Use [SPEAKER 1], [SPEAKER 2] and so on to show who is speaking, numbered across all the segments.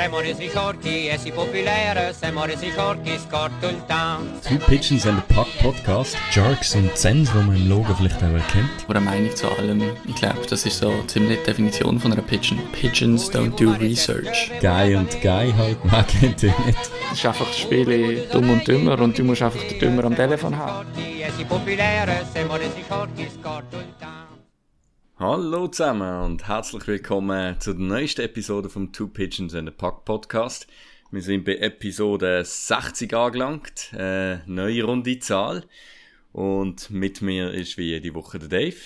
[SPEAKER 1] Siamo resi forti e si popolare, siamo resi forti, scorto il town.
[SPEAKER 2] Two Pigeons and a Puck Podcast. Jerks und Zens, die man im Logo vielleicht auch erkennt.
[SPEAKER 3] Oder eine Meinung zu allem. Ich glaube, das ist so ziemlich die Definition von einer Pigeon. Pigeons don't do research.
[SPEAKER 2] Guy und Guy halt, man kennt ihn nicht.
[SPEAKER 3] Es ist einfach das Spiel dumm und dümmer und du musst einfach den Dümmer am Telefon haben.
[SPEAKER 1] Forti e si popolare, siamo resi forti, scorto il town.
[SPEAKER 2] Hallo zusammen und herzlich willkommen zu der neuesten Episode vom Two Pigeons and a Puck Podcast. Wir sind bei Episode 60 angelangt, äh, neue runde Zahl. Und mit mir ist wie jede Woche der Dave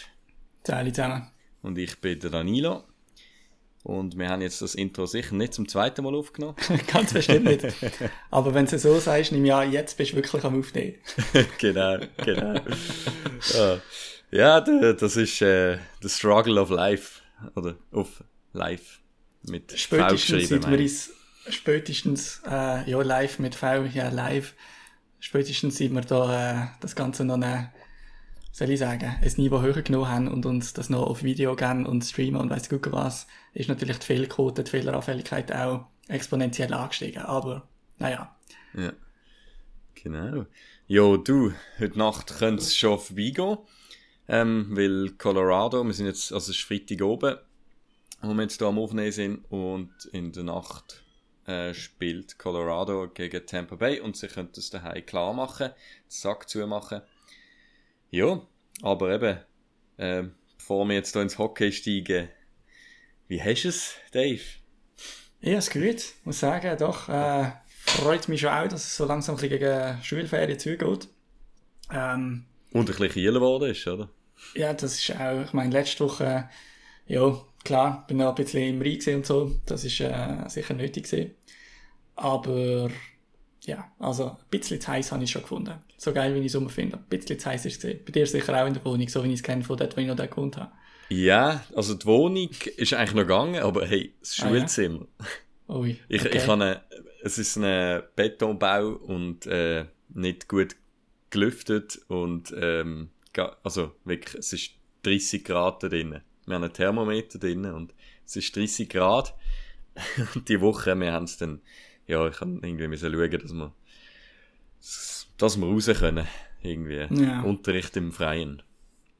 [SPEAKER 3] Teile zusammen.
[SPEAKER 2] und ich bin der Danilo. Und wir haben jetzt das Intro sicher nicht zum zweiten Mal aufgenommen.
[SPEAKER 3] Ganz bestimmt nicht. Aber wenn du so sagst, nimm ja, jetzt bist du wirklich am Aufnehmen.
[SPEAKER 2] genau, genau. ja, ja das ist äh, the struggle of life. Oder of life. Mit V
[SPEAKER 3] Spätestens
[SPEAKER 2] geschrieben. ich.
[SPEAKER 3] uns, spätestens, äh, ja, live mit V, ja, live. Spätestens seit wir da äh, das Ganze noch eine, soll ich sagen, ein Niveau höher genommen haben und uns das noch auf Video geben und streamen und weiss gut was, ist natürlich die Fehlquote, die Fehleranfälligkeit auch exponentiell angestiegen. Aber, naja.
[SPEAKER 2] Ja. Genau. Jo, du, heute Nacht könnte es schon vorbeigehen. Ähm, weil Colorado, wir sind jetzt, also es ist Freitag oben, wo wir jetzt hier am Aufnehmen sind und in der Nacht äh, spielt Colorado gegen Tampa Bay und sie könnten es daheim klar machen, den Sack zumachen. Ja, aber eben, ähm, bevor wir jetzt hier ins Hockey steigen, wie hast du es, Dave?
[SPEAKER 3] Ja, ist gut. Muss sagen, doch, äh, freut mich schon auch, dass es so langsam gegen Schulferien zugeht. Ähm,
[SPEAKER 2] Und ein bisschen kieler geworden ist, oder?
[SPEAKER 3] ja, das ist auch, ich meine, letzte Woche, ja, klar, bin noch ein bisschen im Rhein und so, das ist äh, sicher nötig gewesen. Aber, ja, also, ein bisschen zu heiß habe ich schon gefunden. So geil, wie ich es immer finde. Ein bisschen zu heiß ist es gewesen. Bei dir sicher auch in der Wohnung, so wie ich es kenne von dort, wo ich noch da gewohnt habe.
[SPEAKER 2] Ja, also die Wohnung ist eigentlich noch gegangen, aber hey, das
[SPEAKER 3] Ah, ja?
[SPEAKER 2] Schulzimmer.
[SPEAKER 3] Ui,
[SPEAKER 2] Ich,
[SPEAKER 3] okay.
[SPEAKER 2] ich habe eine, es ist ein Betonbau und äh, nicht gut gelüftet und ähm, also wirklich, es ist 30 Grad da drinnen. Wir haben einen Thermometer drinnen und es ist 30 Grad und die Woche, wir haben es dann, ja, ich habe irgendwie müssen schauen, dass wir, dass wir raus können, irgendwie.
[SPEAKER 3] Ja.
[SPEAKER 2] Unterricht im Freien.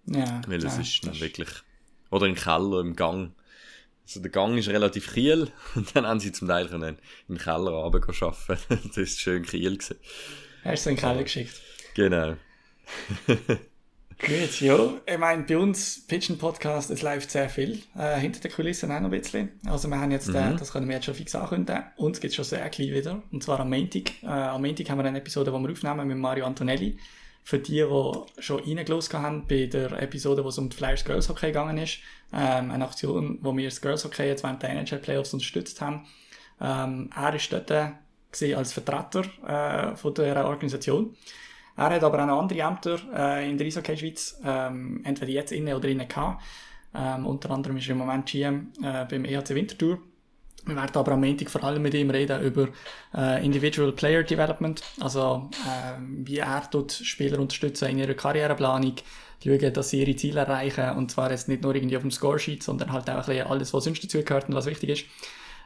[SPEAKER 3] ja,
[SPEAKER 2] Weil es
[SPEAKER 3] ja,
[SPEAKER 2] ist dann wirklich. Oder im Keller, im Gang. Also der Gang ist relativ kiel und dann haben sie zum Teil können im Keller runter arbeiten. das ist schön kiel gewesen.
[SPEAKER 3] Hast du in den Keller geschickt?
[SPEAKER 2] Genau.
[SPEAKER 3] Gut, ja. Ich meine, bei uns, Pigeon Podcast, es läuft sehr viel. Äh, hinter den Kulissen auch noch ein bisschen. Also wir haben jetzt, äh, das können wir jetzt schon fix ankündigen, uns gibt es schon sehr klein wieder. Und zwar am Montag. Äh, am Montag haben wir eine Episode, die wir aufnehmen mit Mario Antonelli. Für die, die schon reingelassen haben bei der Episode, wo es um die Flyers Girls Hockey gegangen ist. Ähm, eine Aktion, wo wir das Girls Hockey jetzt während der NHL Playoffs unterstützt haben. Ähm, er ist dort äh, gesehen als Vertreter äh, von der Organisation. Er hat aber auch noch andere Ämter äh, in der Eishockey Schweiz, ähm, entweder jetzt inne oder inne gehabt. Ähm, unter anderem ist er im Moment GM äh, beim EHC Winterthur. Wir werden aber am Montag vor allem mit ihm reden über äh, Individual Player Development, also äh, wie er dort Spieler unterstützen in ihrer Karriereplanung, schauen, dass sie ihre Ziele erreichen und zwar jetzt nicht nur irgendwie auf dem Scoresheet, sondern halt auch ein bisschen alles, was sonst dazugehört und was wichtig ist.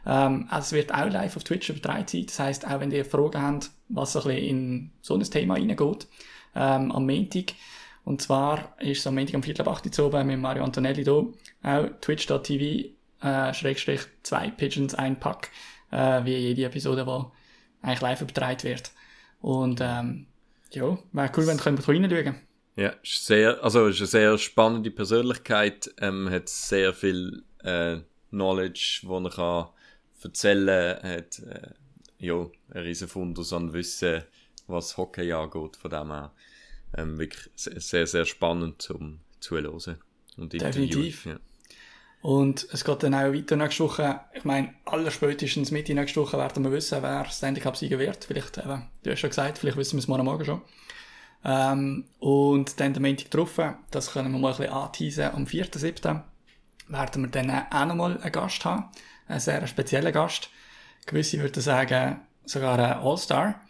[SPEAKER 3] Ähm, es wird auch live auf Twitch übertragen sein. Das heisst, auch wenn ihr Fragen habt, was so ein bisschen in so ein Thema reingeht, ähm, am Montag. Und zwar ist es am Montag am Viertel ab 8 Uhr oben mit Mario Antonelli da. Auch twitch.tv, äh, Schrägstrich zwei Pigeons, ein Pack, äh, wie jede Episode, die eigentlich live übertragen wird. Und, ähm, ja, wäre cool, wenn ihr könnt reinschauen
[SPEAKER 2] Ja, ist sehr, also ist eine sehr spannende Persönlichkeit, ähm, hat sehr viel äh, Knowledge, wo er kann erzählen hat, äh, ja, ein riesen Fundus an Wissen, was Hockey angeht, von dem her ähm, wirklich se- sehr, sehr spannend zum Zuhören und.
[SPEAKER 3] Definitiv.
[SPEAKER 2] Ja.
[SPEAKER 3] Und es geht dann auch weiter nächste Woche. Ich meine, allerspätestens Mitte nächste Woche werden wir wissen, wer Stanley Cup Sieger wird. Vielleicht, eben, du hast schon gesagt, vielleicht wissen wir es morgen Morgen schon. Ähm, und dann der Montag drauf, das können wir mal ein bisschen anteasen, am 4.7. werden wir dann auch nochmal einen Gast haben. Einen sehr speziellen Gast. Gewisse würden sagen, sogar ein All-Star.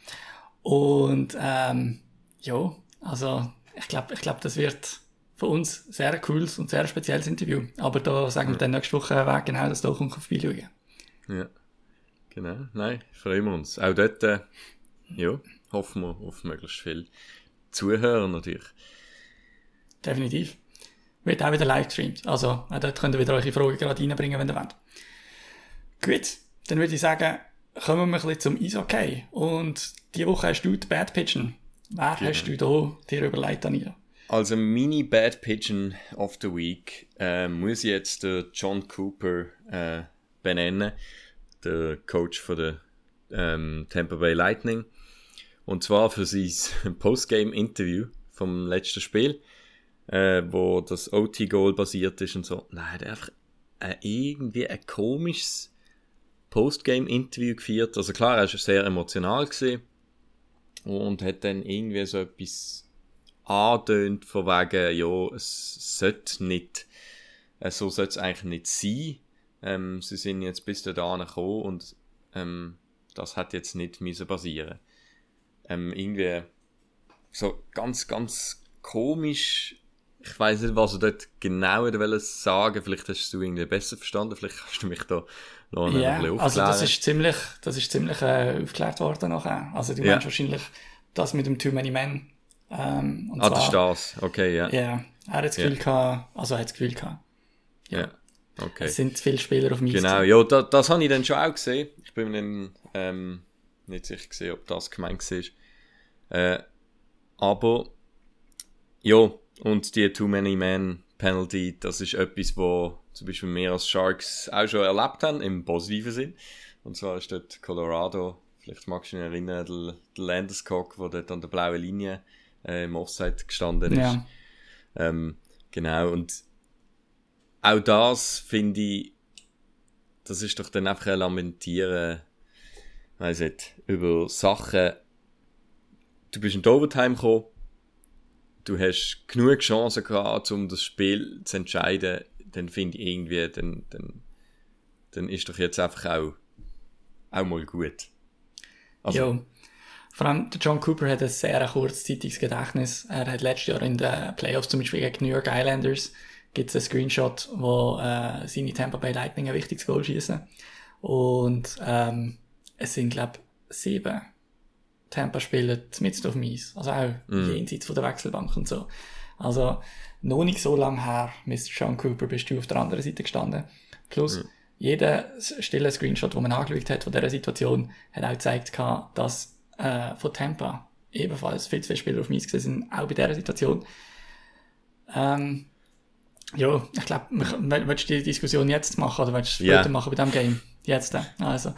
[SPEAKER 3] Und, ähm, ja, also, ich glaube, ich glaub, das wird für uns sehr ein cooles und sehr spezielles Interview. Aber da sagen wir dann nächste Woche, wer genau das da kommt, vorbeischauen.
[SPEAKER 2] Ja. Genau, nein, freuen wir uns. Auch dort, äh, ja, hoffen wir auf möglichst viel Zuhörer natürlich.
[SPEAKER 3] Definitiv. Wird auch wieder live gestreamt. Also, auch dort könnt ihr wieder eure Fragen gerade reinbringen, wenn ihr wollt. Gut, dann würde ich sagen, kommen wir ein bisschen zum Eishockey. Und diese Woche hast du die Bad Pigeon. Wer
[SPEAKER 2] Genau.
[SPEAKER 3] hast du da dir überlegt, Daniel?
[SPEAKER 2] Also Mini Bad Pigeon of the Week äh, muss ich jetzt der John Cooper äh, benennen, der Coach von der ähm, Tampa Bay Lightning. Und zwar für sein Postgame-Interview vom letzten Spiel, äh, wo das OT-Goal basiert ist und so. Nein, der hat einfach äh, irgendwie ein komisches Postgame-Interview geführt. Also klar, er war sehr emotional und hat dann irgendwie so etwas antönt von wegen, ja, es sollte nicht, äh, so sollte es eigentlich nicht sein. Ähm, sie sind jetzt bis dahin gekommen und ähm, das hat jetzt nicht müssen passieren. Ähm, irgendwie so ganz, ganz komisch. Ich weiß nicht, was er dort genau wollen sagen. Vielleicht hast du irgendwie besser verstanden. Vielleicht kannst du mich da noch
[SPEAKER 3] Ja,
[SPEAKER 2] ein bisschen
[SPEAKER 3] also das
[SPEAKER 2] aufklären.
[SPEAKER 3] ist ziemlich, das ist ziemlich äh, aufgeklärt worden nachher. Also du
[SPEAKER 2] Ja.
[SPEAKER 3] meinst wahrscheinlich das mit dem Too Many Men. Ähm, und
[SPEAKER 2] ah, das ist
[SPEAKER 3] zwar,
[SPEAKER 2] das. Okay, ja.
[SPEAKER 3] ja, er hat das Gefühl gehabt, also er hat das Gefühl gehabt,
[SPEAKER 2] ja. Okay.
[SPEAKER 3] es sind viele Spieler auf dem.
[SPEAKER 2] Genau, ja, da, das habe ich dann schon auch gesehen. Ich bin mir dann ähm, nicht sicher gesehen, ob das gemeint war. Äh, aber, ja, und die Too Many Man Penalty, das ist etwas, wo zum Beispiel wir als Sharks auch schon erlebt haben, im positiven Sinn. Und zwar ist dort Colorado, vielleicht magst du dich erinnern, der, der Landeskog, der dort an der blauen Linie äh, im Offside gestanden ist.
[SPEAKER 3] Ja,
[SPEAKER 2] Ähm, genau, und auch das finde ich, das ist doch dann einfach ein Lamentieren, weiss nicht, über Sachen. Du bist in die Overtime gekommen, du hast genug Chancen gehabt, um das Spiel zu entscheiden, dann finde ich irgendwie, dann, dann, dann ist doch jetzt einfach auch, auch mal gut. Also,
[SPEAKER 3] ja. Vor allem der John Cooper hat ein sehr kurzzeitiges Gedächtnis. Er hat letztes Jahr in den Playoffs zum Beispiel gegen New York Islanders gibt es einen Screenshot, wo äh, seine Tampa Bay Lightning ein wichtiges Goal schießen. Und ähm, es sind, glaube ich, sieben Tampa-Spieler mitten auf dem Eis. Also auch jenseits von der Wechselbank und so. Also noch nicht so lange her, Mr. John Cooper, bist du auf der anderen Seite gestanden. Plus, jeder stille Screenshot, den man angeschaut hat von dieser Situation, hat auch gezeigt, dass äh, von Tampa ebenfalls viel zu viele Spieler auf dem Eis gewesen sind, auch bei dieser Situation. Ähm, ja, ich glaube, willst du die Diskussion jetzt machen oder willst du später machen bei diesem Game? Jetzt, äh, also.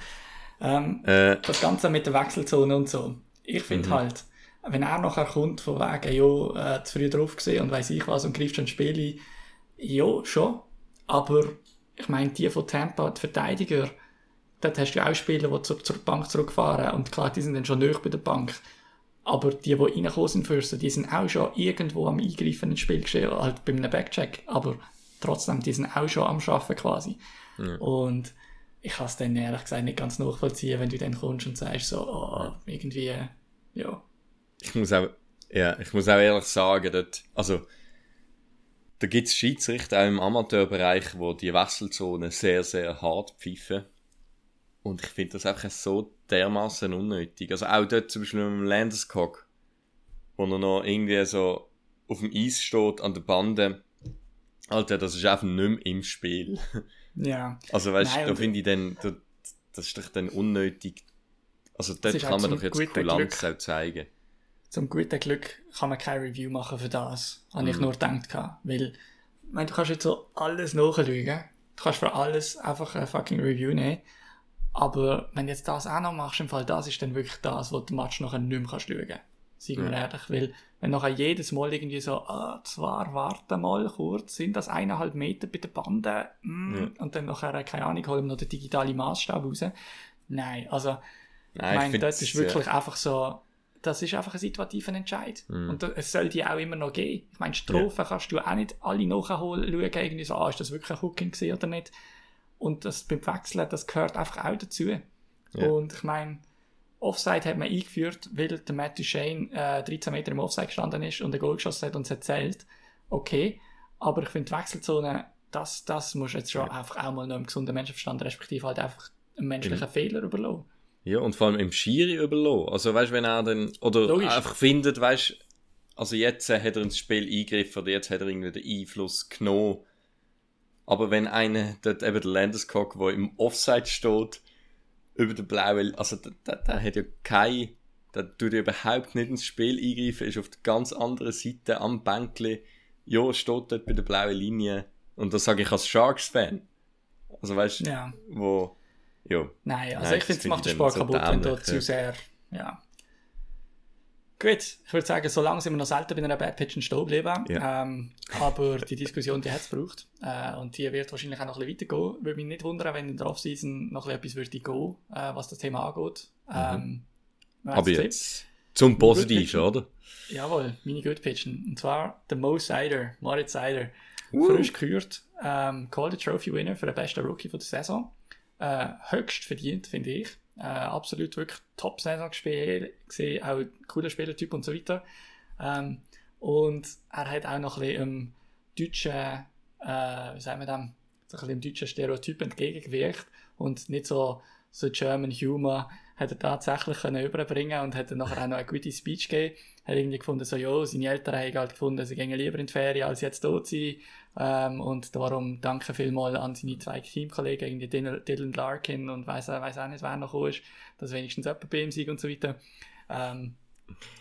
[SPEAKER 3] Ähm,
[SPEAKER 2] äh,
[SPEAKER 3] das Ganze mit der Wechselzone und so. Ich finde
[SPEAKER 2] Mhm.
[SPEAKER 3] halt, wenn er nachher kommt von wegen, ja, äh, zu früh drauf gesehen und weiss ich was und greift schon ins Spiel ein, ja, schon. Aber ich meine, die von Tampa, die Verteidiger, dort hast du ja auch Spieler, die zur, zur Bank zurückfahren und klar, die sind dann schon näher bei der Bank. Aber die, die reingekommen sind Fürsten, die sind auch schon irgendwo am Eingreifen ins Spiel geschehen, halt bei einem Backcheck. Aber trotzdem, die sind auch schon am Schaffen quasi. Und ich kann es dann ehrlich gesagt nicht ganz nachvollziehen, wenn du dann kommst und sagst so, oh, irgendwie, ja.
[SPEAKER 2] ich muss auch, ja, ich muss auch ehrlich sagen, dort, also, da gibt es Schiedsrichter auch im Amateurbereich, wo die Wechselzone sehr, sehr hart pfeifen. Und ich finde das einfach so dermaßen unnötig. Also auch dort zum Beispiel mit dem Landeskog, wo er noch irgendwie so auf dem Eis steht, an der Bande. Alter, das ist einfach nicht mehr im Spiel.
[SPEAKER 3] Ja.
[SPEAKER 2] Also weißt
[SPEAKER 3] Nein,
[SPEAKER 2] du, da finde ich dann, da, das ist doch dann unnötig. Also dort
[SPEAKER 3] auch
[SPEAKER 2] kann man doch jetzt Kulanz
[SPEAKER 3] Glück.
[SPEAKER 2] auch zeigen.
[SPEAKER 3] Zum guten Glück kann man kein Review machen für das. Habe ich nur gedacht. gehabt. Weil, ich meine, du kannst jetzt so alles nachschauen. Du kannst für alles einfach ein fucking Review nehmen. Aber wenn du jetzt das auch noch machst, im Fall, das ist dann wirklich das, was du Match nachher nicht mehr kannst schauen kannst. Sagen wir ehrlich. Weil, wenn nachher jedes Mal irgendwie so, ah, zwar, warte mal kurz, sind das eineinhalb Meter bei der Bande, mm, und dann nachher, keine Ahnung, holen wir noch den digitalen Maßstab raus. Nein, also,
[SPEAKER 2] Nein,
[SPEAKER 3] ich meine, das ist
[SPEAKER 2] ja-
[SPEAKER 3] wirklich einfach so, das ist einfach ein situativer Entscheid.
[SPEAKER 2] Mhm.
[SPEAKER 3] Und es soll die auch immer noch geben. Ich meine, Strophen kannst du auch nicht alle nachholen, schauen, irgendwie so, ah, ist das wirklich ein Hooking oder nicht. Und das beim Wechseln, das gehört einfach auch dazu.
[SPEAKER 2] Ja.
[SPEAKER 3] Und ich meine, Offside hat man eingeführt, weil der Matt Duchesne äh, 13 Meter im Offside gestanden ist und ein Goal geschossen hat und es hat zählt. Okay. Aber ich finde die Wechselzone, das, das muss jetzt schon einfach auch mal noch im gesunden Menschenverstand, respektive halt einfach einen menschlichen mhm. Fehler überlassen.
[SPEAKER 2] Ja, und vor allem im Schiri überlassen. Also, weißt du, wenn er dann, oder Logisch. einfach findet, weißt also jetzt hat er ins Spiel eingegriffen oder jetzt hat er irgendwie den Einfluss genommen. Aber wenn einer, dort eben der Landeskog, der im Offside steht, über den blauen, also der, der, hat ja kein, der tut ja überhaupt nicht ins Spiel eingreifen, ist auf der ganz anderen Seite am Bänkli, ja, steht dort bei der blauen Linie. Und das sage ich als Sharks-Fan. Also weißt du,
[SPEAKER 3] ja.
[SPEAKER 2] wo, ja.
[SPEAKER 3] Nein, also Nein, ich finde, es macht den Sport kaputt, wenn du zu sehr, ja. Gut, ich würde sagen, so lange sind wir noch selten bei einer Bad Pitch stehen geblieben. Ja. Ähm, aber die Diskussion, die hat es gebraucht. Äh, und die wird wahrscheinlich auch noch ein bisschen weitergehen. Würde mich nicht wundern, wenn in der Offseason noch etwas würde gehen, äh, was das Thema angeht. Mhm. Ähm,
[SPEAKER 2] aber jetzt zum Positiven, oder?
[SPEAKER 3] Jawohl, meine Good Pitchen. Und zwar der Mo Sider, Moritz Sider. Uh. Frisch gekürt, ähm, Calder Trophy Winner für den besten Rookie von der Saison. Äh, höchst verdient, finde ich. Äh, absolut wirklich Top-Saison gespielt, gesehen, auch cooler Spielertyp und so weiter. Ähm, und er hat auch noch ein bisschen im deutschen, äh, wie sagen wir dem, so ein bisschen im deutschen Stereotyp entgegengewirkt und nicht so, so German Humor hat er tatsächlich können überbringen und hat dann nachher auch noch eine gute Speech gegeben. Er hat irgendwie gefunden, so, ja, seine Eltern haben halt gefunden, sie gehen lieber in die Ferien, als jetzt tot sein. Ähm, und darum danke vielmals an seine zwei Teamkollegen, irgendwie Dylan Larkin und weiß weiß auch nicht, wer noch ist, dass wenigstens jemand bei ihm und so weiter. Ähm,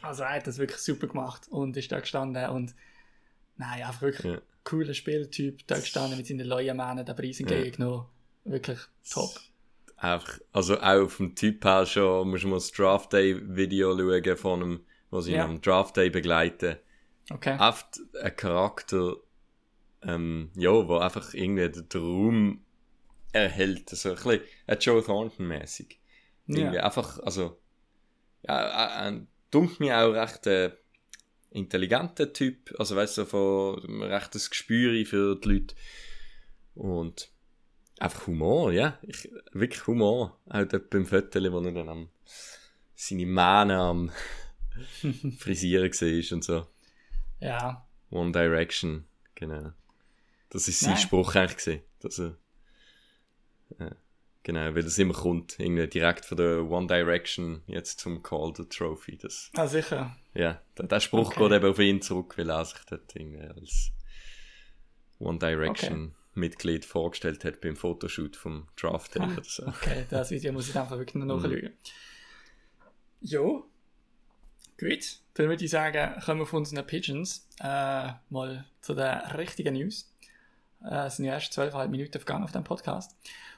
[SPEAKER 3] also er hat das wirklich super gemacht und ist da gestanden und nein, einfach wirklich ja. cooler Spieltyp, da gestanden mit seinen neuen Männern, den Preis entgegengenommen. Ja. Wirklich top.
[SPEAKER 2] Einfach, also auch auf dem Typ her schon, musst du mal das Draft Day Video schauen von einem, was sie ja. am Draft Day begleiten.
[SPEAKER 3] Okay.
[SPEAKER 2] Oft ein Charakter, ähm, ja, wo einfach irgendwie den Raum erhält. Also ein bisschen ein Joe Thornton-mäßig. Ja. Einfach, also, ja, ein, dunkelt mir auch recht äh, intelligenter Typ. Also, weißt du, von rechtes Gespür für die Leute. Und einfach Humor, ja. Ich, wirklich Humor. Auch dort beim Viertel, wo er dann am, seine Mähne am Frisieren war und so.
[SPEAKER 3] Ja.
[SPEAKER 2] One Direction, genau. Das ist sein Nein. Spruch eigentlich gewesen, dass er, äh, genau, weil das immer kommt, irgendwie direkt von der One Direction jetzt zum Call the Trophy. Das,
[SPEAKER 3] ah, sicher.
[SPEAKER 2] Ja, der, der Spruch okay. geht eben auf ihn zurück, weil er sich dort irgendwie als One Direction. Mitglied vorgestellt hat beim Fotoshoot vom Draft Day oder so.
[SPEAKER 3] Okay, das Video muss ich einfach wirklich noch mhm. nachschauen. Jo, gut. Dann würde ich sagen, kommen wir von unseren Pigeons äh, mal zu den richtigen News. Äh, es sind ja erst zwölfeinhalb Minuten vergangen auf dem Podcast.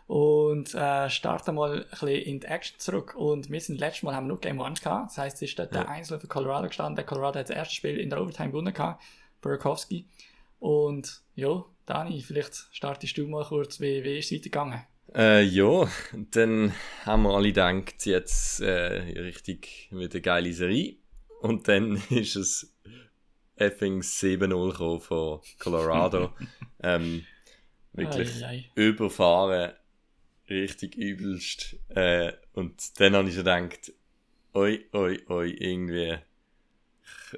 [SPEAKER 3] Und äh, starten mal ein bisschen in die Action zurück. Und wir sind letztes Mal haben wir nur Game 1 gehabt. Das heisst, es ist dort ja. der Einzel für Colorado gestanden. Der Colorado hat das erste Spiel in der Overtime gewonnen gehabt. Burkowski. Und ja, Dani, vielleicht startest du mal kurz, wie, wie ist es weitergegangen?
[SPEAKER 2] Äh, ja, dann haben wir alle gedacht, jetzt äh, richtig wieder eine geile Serie. Und dann ist es effing 7-0 von Colorado. ähm, wirklich ei, ei. überfahren, richtig übelst. Äh, und dann habe ich so gedacht, oi, oi, oi, irgendwie,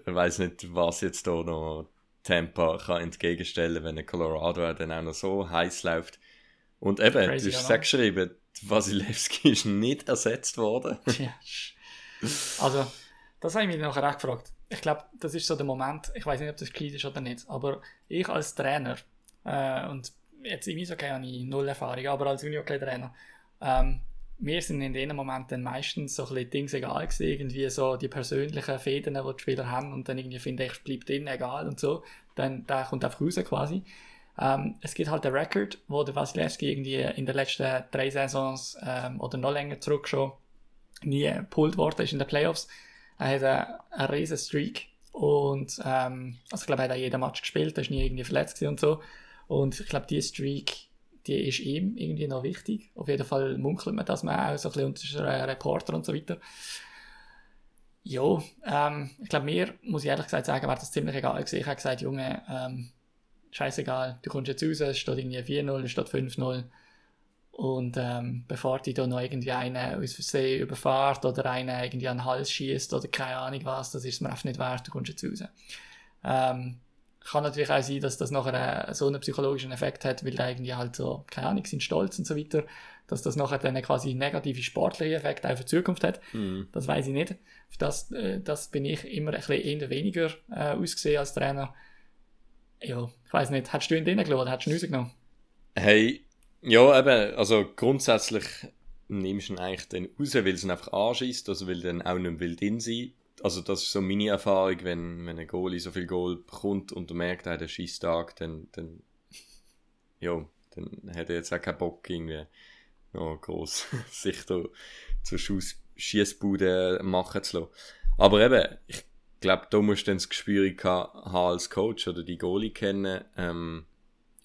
[SPEAKER 2] ich weiß nicht, was jetzt da noch Tampa kann entgegenstellen, wenn ein Colorado dann auch noch so heiß läuft. Und eben, Crazy, du hast ja geschrieben, Wasilewski ist nicht ersetzt worden.
[SPEAKER 3] Ja. Also, das habe ich mich nachher auch gefragt. Ich glaube, das ist so der Moment, ich weiß nicht, ob das gescheit ist oder nicht, aber ich als Trainer, äh, und jetzt im Eishockey habe ich null Erfahrung, aber als Unihockey-Trainer, ähm, mir sind in den Momenten meistens so ein bisschen Dinge egal gewesen, irgendwie so die persönlichen Fäden, die die Spieler haben und dann irgendwie finde ich, bleibt denen egal und so, dann da kommt einfach raus quasi. Ähm, es gibt halt den Rekord, wo der Wasilewski irgendwie in den letzten drei Saisons ähm, oder noch länger zurück schon nie gepult worden ist in den Playoffs. Er hat einen, einen riesen Streak und ähm, also ich glaube, er hat auch jeden Match gespielt, er ist nie irgendwie verletzt und so. Und ich glaube, diese Streak, die ist ihm irgendwie noch wichtig. Auf jeden Fall munkelt man, dass man auch so ein bisschen unter Reporter und so weiter. Ja, ähm, ich glaube, mir, muss ich ehrlich gesagt sagen, wäre das ziemlich egal gewesen. Ich habe gesagt, Junge, ähm, scheißegal, du kommst jetzt raus, es steht irgendwie 4-0, es steht 5-0. Und ähm, bevor die da noch irgendwie einen aus Versehen überfahrt oder einen irgendwie an den Hals schießt oder keine Ahnung was, das ist mir einfach nicht wert, du kommst jetzt raus. Ähm, kann natürlich auch sein, dass das nachher äh, so einen psychologischen Effekt hat, weil da irgendwie halt so, keine Ahnung, sind stolz und so weiter, dass das nachher dann quasi negative sportliche Effekt auch für die Zukunft hat. Mhm. Das weiß ich nicht. Für das, äh, das bin ich immer ein bisschen eher weniger äh, ausgesehen als Trainer. Ja, ich weiß nicht. Hättest du ihn drinnen gelassen oder hättest du ihn rausgenommen?
[SPEAKER 2] Hey, ja, eben, also grundsätzlich nimmst du ihn eigentlich dann raus, weil es ihn einfach anschießt, also weil dann auch nicht mehr drin sein also das ist so meine Erfahrung, wenn, wenn ein Goalie so viel Goal bekommt und du merkst, er hat einen Schießtag, dann, dann, ja, dann hat er jetzt auch keinen Bock, irgendwie noch groß sich da zur Schießbude machen zu lassen. Aber eben, ich glaube, da musst du dann das Gespür haben als Coach oder die Goalie kennen. Ähm,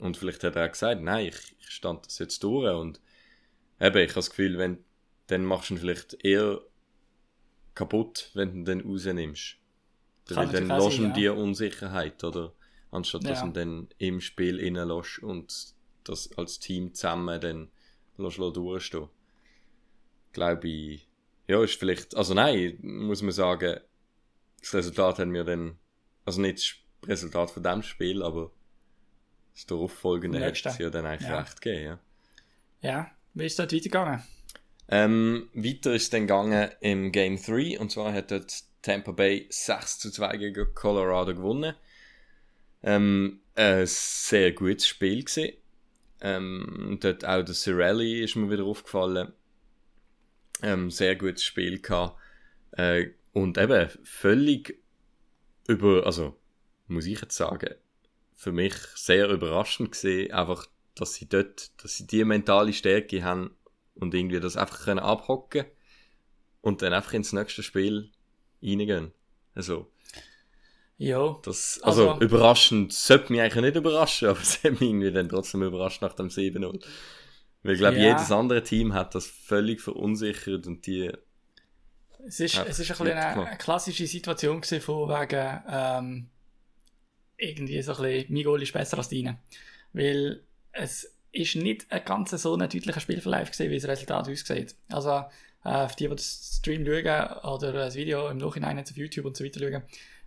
[SPEAKER 2] und vielleicht hat er auch gesagt, nein, ich, ich stand das jetzt durch. Und eben, ich habe das Gefühl, wenn, dann machst du ihn vielleicht eher kaputt, wenn du dann rausnimmst. Weil dann lässt du dir Unsicherheit, oder? Anstatt dass du dann im Spiel reinlässt und das als Team zusammen dann lässt durchstehen. Glaube ich, ja, ist vielleicht, also nein, muss man sagen, das Resultat haben wir dann, also nicht das Resultat von dem Spiel, aber das darauffolgende hat es ja dann eigentlich ja. recht gegeben, ja.
[SPEAKER 3] Ja, wie ist das weitergegangen?
[SPEAKER 2] Ähm, weiter ist dann gegangen im Game 3 und zwar hat dort Tampa Bay 6 zu 2 gegen Colorado gewonnen. Ähm, ein sehr gutes Spiel gewesen. Ähm, dort auch der Cirelli ist mir wieder aufgefallen. Ähm, sehr gutes Spiel gehabt. Äh, und eben völlig über, also muss ich jetzt sagen, für mich sehr überraschend gesehen, einfach, dass sie dort, dass sie die mentale Stärke haben und irgendwie das einfach können abhocken und dann einfach ins nächste Spiel reingehen. Also.
[SPEAKER 3] Ja.
[SPEAKER 2] Das, also, also überraschend sollte mich eigentlich nicht überraschen, aber es hat mich irgendwie dann trotzdem überrascht nach dem 7-0. Weil ich glaube, ja. jedes andere Team hat das völlig verunsichert und die.
[SPEAKER 3] Es ist, es ist ein bisschen eine, eine, klassische Situation gewesen, von wegen, ähm, irgendwie so ein bisschen, mein Goal ist besser als deine. Weil es ist nicht ein ganz so ein deutlicher Spielverlauf gewesen, wie das Resultat aussieht. Also, äh, für die, die das Stream schauen oder das Video im Nachhinein auf YouTube und so weiter schauen,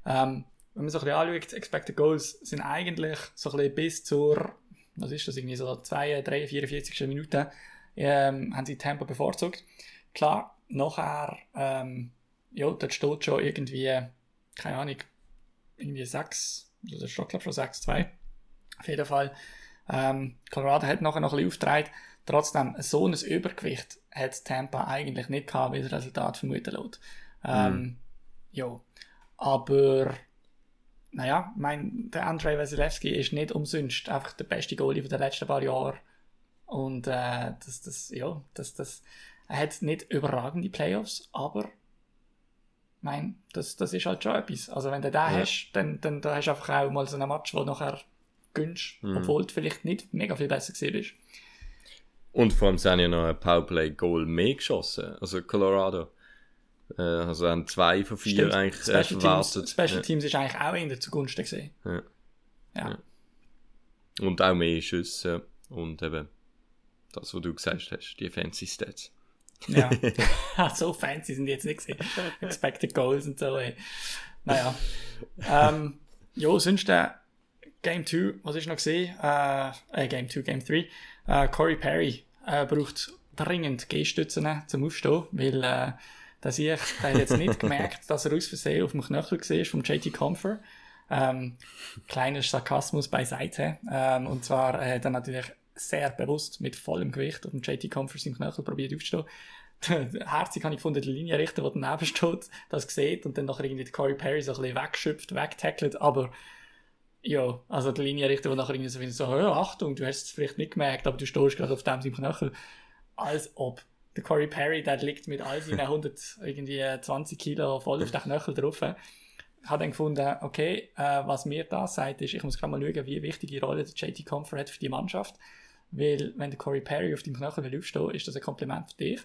[SPEAKER 3] ähm, wenn man so ein bisschen anschaut, Expected Goals sind eigentlich so ein bisschen bis zur, was ist das, irgendwie so 2, 3, 44. Minute, ähm, haben sie Tempo bevorzugt. Klar, nachher, ähm, ja, dort steht schon irgendwie, keine Ahnung, irgendwie 6, also das steht glaube ich schon 6, 2. Auf jeden Fall ähm, Colorado hat nachher noch ein bisschen aufgetragen. Trotzdem, so ein Übergewicht hat Tampa eigentlich nicht gehabt, wie das Resultat vermuten lässt. Ähm, mm. Ja, aber naja, mein, der Andrei Wasilewski ist nicht umsonst einfach der beste Goalie der letzten paar Jahre. Und äh, das, das, ja, das, das, er hat nicht überragende Playoffs, aber mein, das, das ist halt schon etwas. Also wenn du da ja. hast, dann, dann da hast du einfach auch mal so einen Match, wo nachher gönnst, mhm. obwohl du vielleicht nicht mega viel besser gesehen bist.
[SPEAKER 2] Und vor allem sie haben ja noch ein Powerplay-Goal mehr geschossen, also Colorado. Äh, also haben zwei von vier Stimmt. eigentlich
[SPEAKER 3] äh, Special verwartet. Teams, Special ja. Teams ist eigentlich auch eher zugunsten gesehen.
[SPEAKER 2] Ja. ja. ja. Und auch mehr Schüsse und eben das, was du gesagt hast, die fancy Stats.
[SPEAKER 3] Ja, so fancy sind die jetzt nicht gesehen. Expected Goals und so. Ey. Naja. ähm, ja, sonst der Game 2, was ist noch gesehen? Äh, äh, Game 2, Game 3. Äh, Corey Perry äh, braucht dringend Gehstützen zum Aufstehen, weil äh, der der hat jetzt nicht gemerkt, dass er aus Versehen auf dem Knöchel war vom JT Comfer. Ähm, kleiner Sarkasmus beiseite. Ähm, und zwar äh, hat er natürlich sehr bewusst mit vollem Gewicht auf dem JT Comfer seinen Knöchel probiert aufzustehen. Herzig habe ich gefunden, der Linienrichter, der daneben steht, das sieht und dann noch irgendwie Corey Perry so ein bisschen wegschöpft, wegtackelt, aber ja, also der Linienrichter, der nachher irgendwie so findet, so, ja, Achtung, du hast es vielleicht nicht gemerkt, aber du stehst gerade auf dem seinem Knöchel. Als ob der Corey Perry, der liegt mit all seinen 120 Kilo voll auf den Knöchel drauf. Hat dann gefunden, okay, äh, was mir da sagt, ist, ich muss gerade mal schauen, wie wichtige Rolle der JT Comfort hat für die Mannschaft. Weil, wenn der Corey Perry auf deinem Knöchel will aufstehen, ist das ein Kompliment für dich.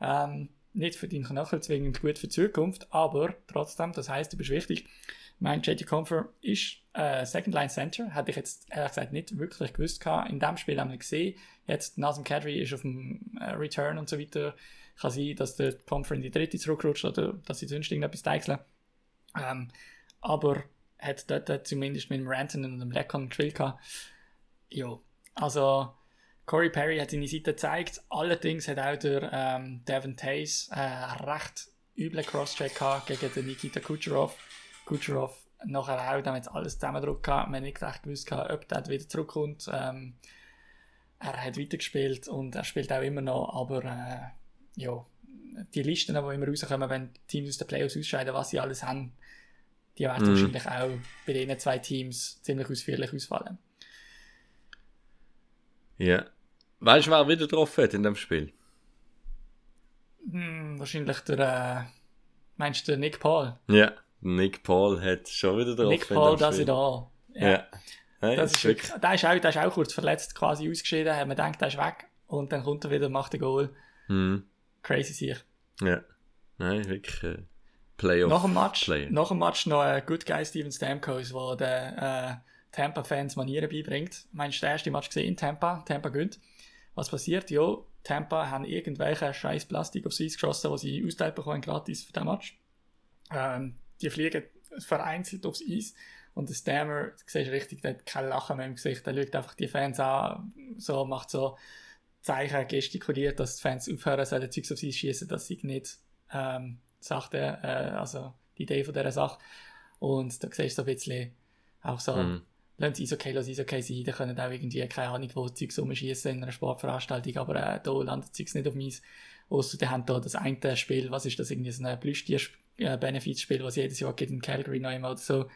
[SPEAKER 3] Ähm, nicht für deinen Knöchel zwingend gut für die Zukunft, aber trotzdem, das heißt, du bist wichtig. Mein JT Comfort ist äh, Second Line Center. Hätte ich jetzt ehrlich gesagt nicht wirklich gewusst gehabt. In dem Spiel haben wir gesehen. Jetzt Nazem Kadri ist auf dem äh, Return und so weiter. Kann sein, dass der Comfort in die dritte zurückrutscht oder dass sie sonst irgendetwas deichseln. Ähm, aber hat dort zumindest mit dem Ranton und dem Blackcon gespielt. Ja, also Corey Perry hat seine Seite gezeigt. Allerdings hat auch der ähm, Devin Tays äh, recht üblen Crosscheck gegen den Nikita Kucherov. Kucherov nachher auch, dann hat alles zusammengedrückt gehabt. Man hat nicht recht gewusst, ob der wieder zurückkommt. Ähm, er hat weitergespielt und er spielt auch immer noch, aber äh, ja, die Listen, die immer rauskommen, wenn Teams aus den Playoffs ausscheiden, was sie alles haben, die werden mm. wahrscheinlich auch bei diesen zwei Teams ziemlich ausführlich ausfallen.
[SPEAKER 2] Ja. Weißt du, wer wieder getroffen hat in dem Spiel?
[SPEAKER 3] Hm, wahrscheinlich der, äh, meinst du Nick Paul?
[SPEAKER 2] Ja, Nick Paul hat schon wieder getroffen.
[SPEAKER 3] Nick Paul, das ist da. Ja. ja. Hey, das ist wirklich, der, ist auch, der ist auch kurz verletzt quasi ausgeschieden, hat man gedacht, der ist weg und dann kommt er wieder, macht ein Goal.
[SPEAKER 2] Mhm.
[SPEAKER 3] Crazy sich.
[SPEAKER 2] Ja. Nein, wirklich äh, Playoff.
[SPEAKER 3] Nach dem Match, Play. nach dem Match noch ein Good Guy Steven Stamkos, der den äh, Tampa-Fans Manieren beibringt. Meinst du, der erste Match gesehen in Tampa? Tampa gönnt. Was passiert? Ja, Tampa haben irgendwelche scheiß Plastik aufs Eis geschossen, was sie austeilt bekommen, gratis für den Match. Ähm, die fliegen vereinzelt aufs Eis und der Stammer, du siehst richtig, der hat kein Lachen mehr im Gesicht, der schaut einfach die Fans an, so, macht so Zeichen, gestikuliert, dass die Fans aufhören sollen, Zeugs auf Eis schießen, dass sie nicht, ähm, sagt er, äh, also die Idee von dieser Sache. Und da siehst du so ein bisschen auch so, mhm lassen sie okay, lassen sie okay sein, dann können auch irgendwie, keine Ahnung, wo Zeugs rumschießen in einer Sportveranstaltung, aber äh, da landet Zeugs nicht auf meins. Außer die haben da das eine Spiel, was ist das, irgendwie so ein Plüschtier-Benefizspiel, was jedes Jahr geht in Calgary noch immer oder so,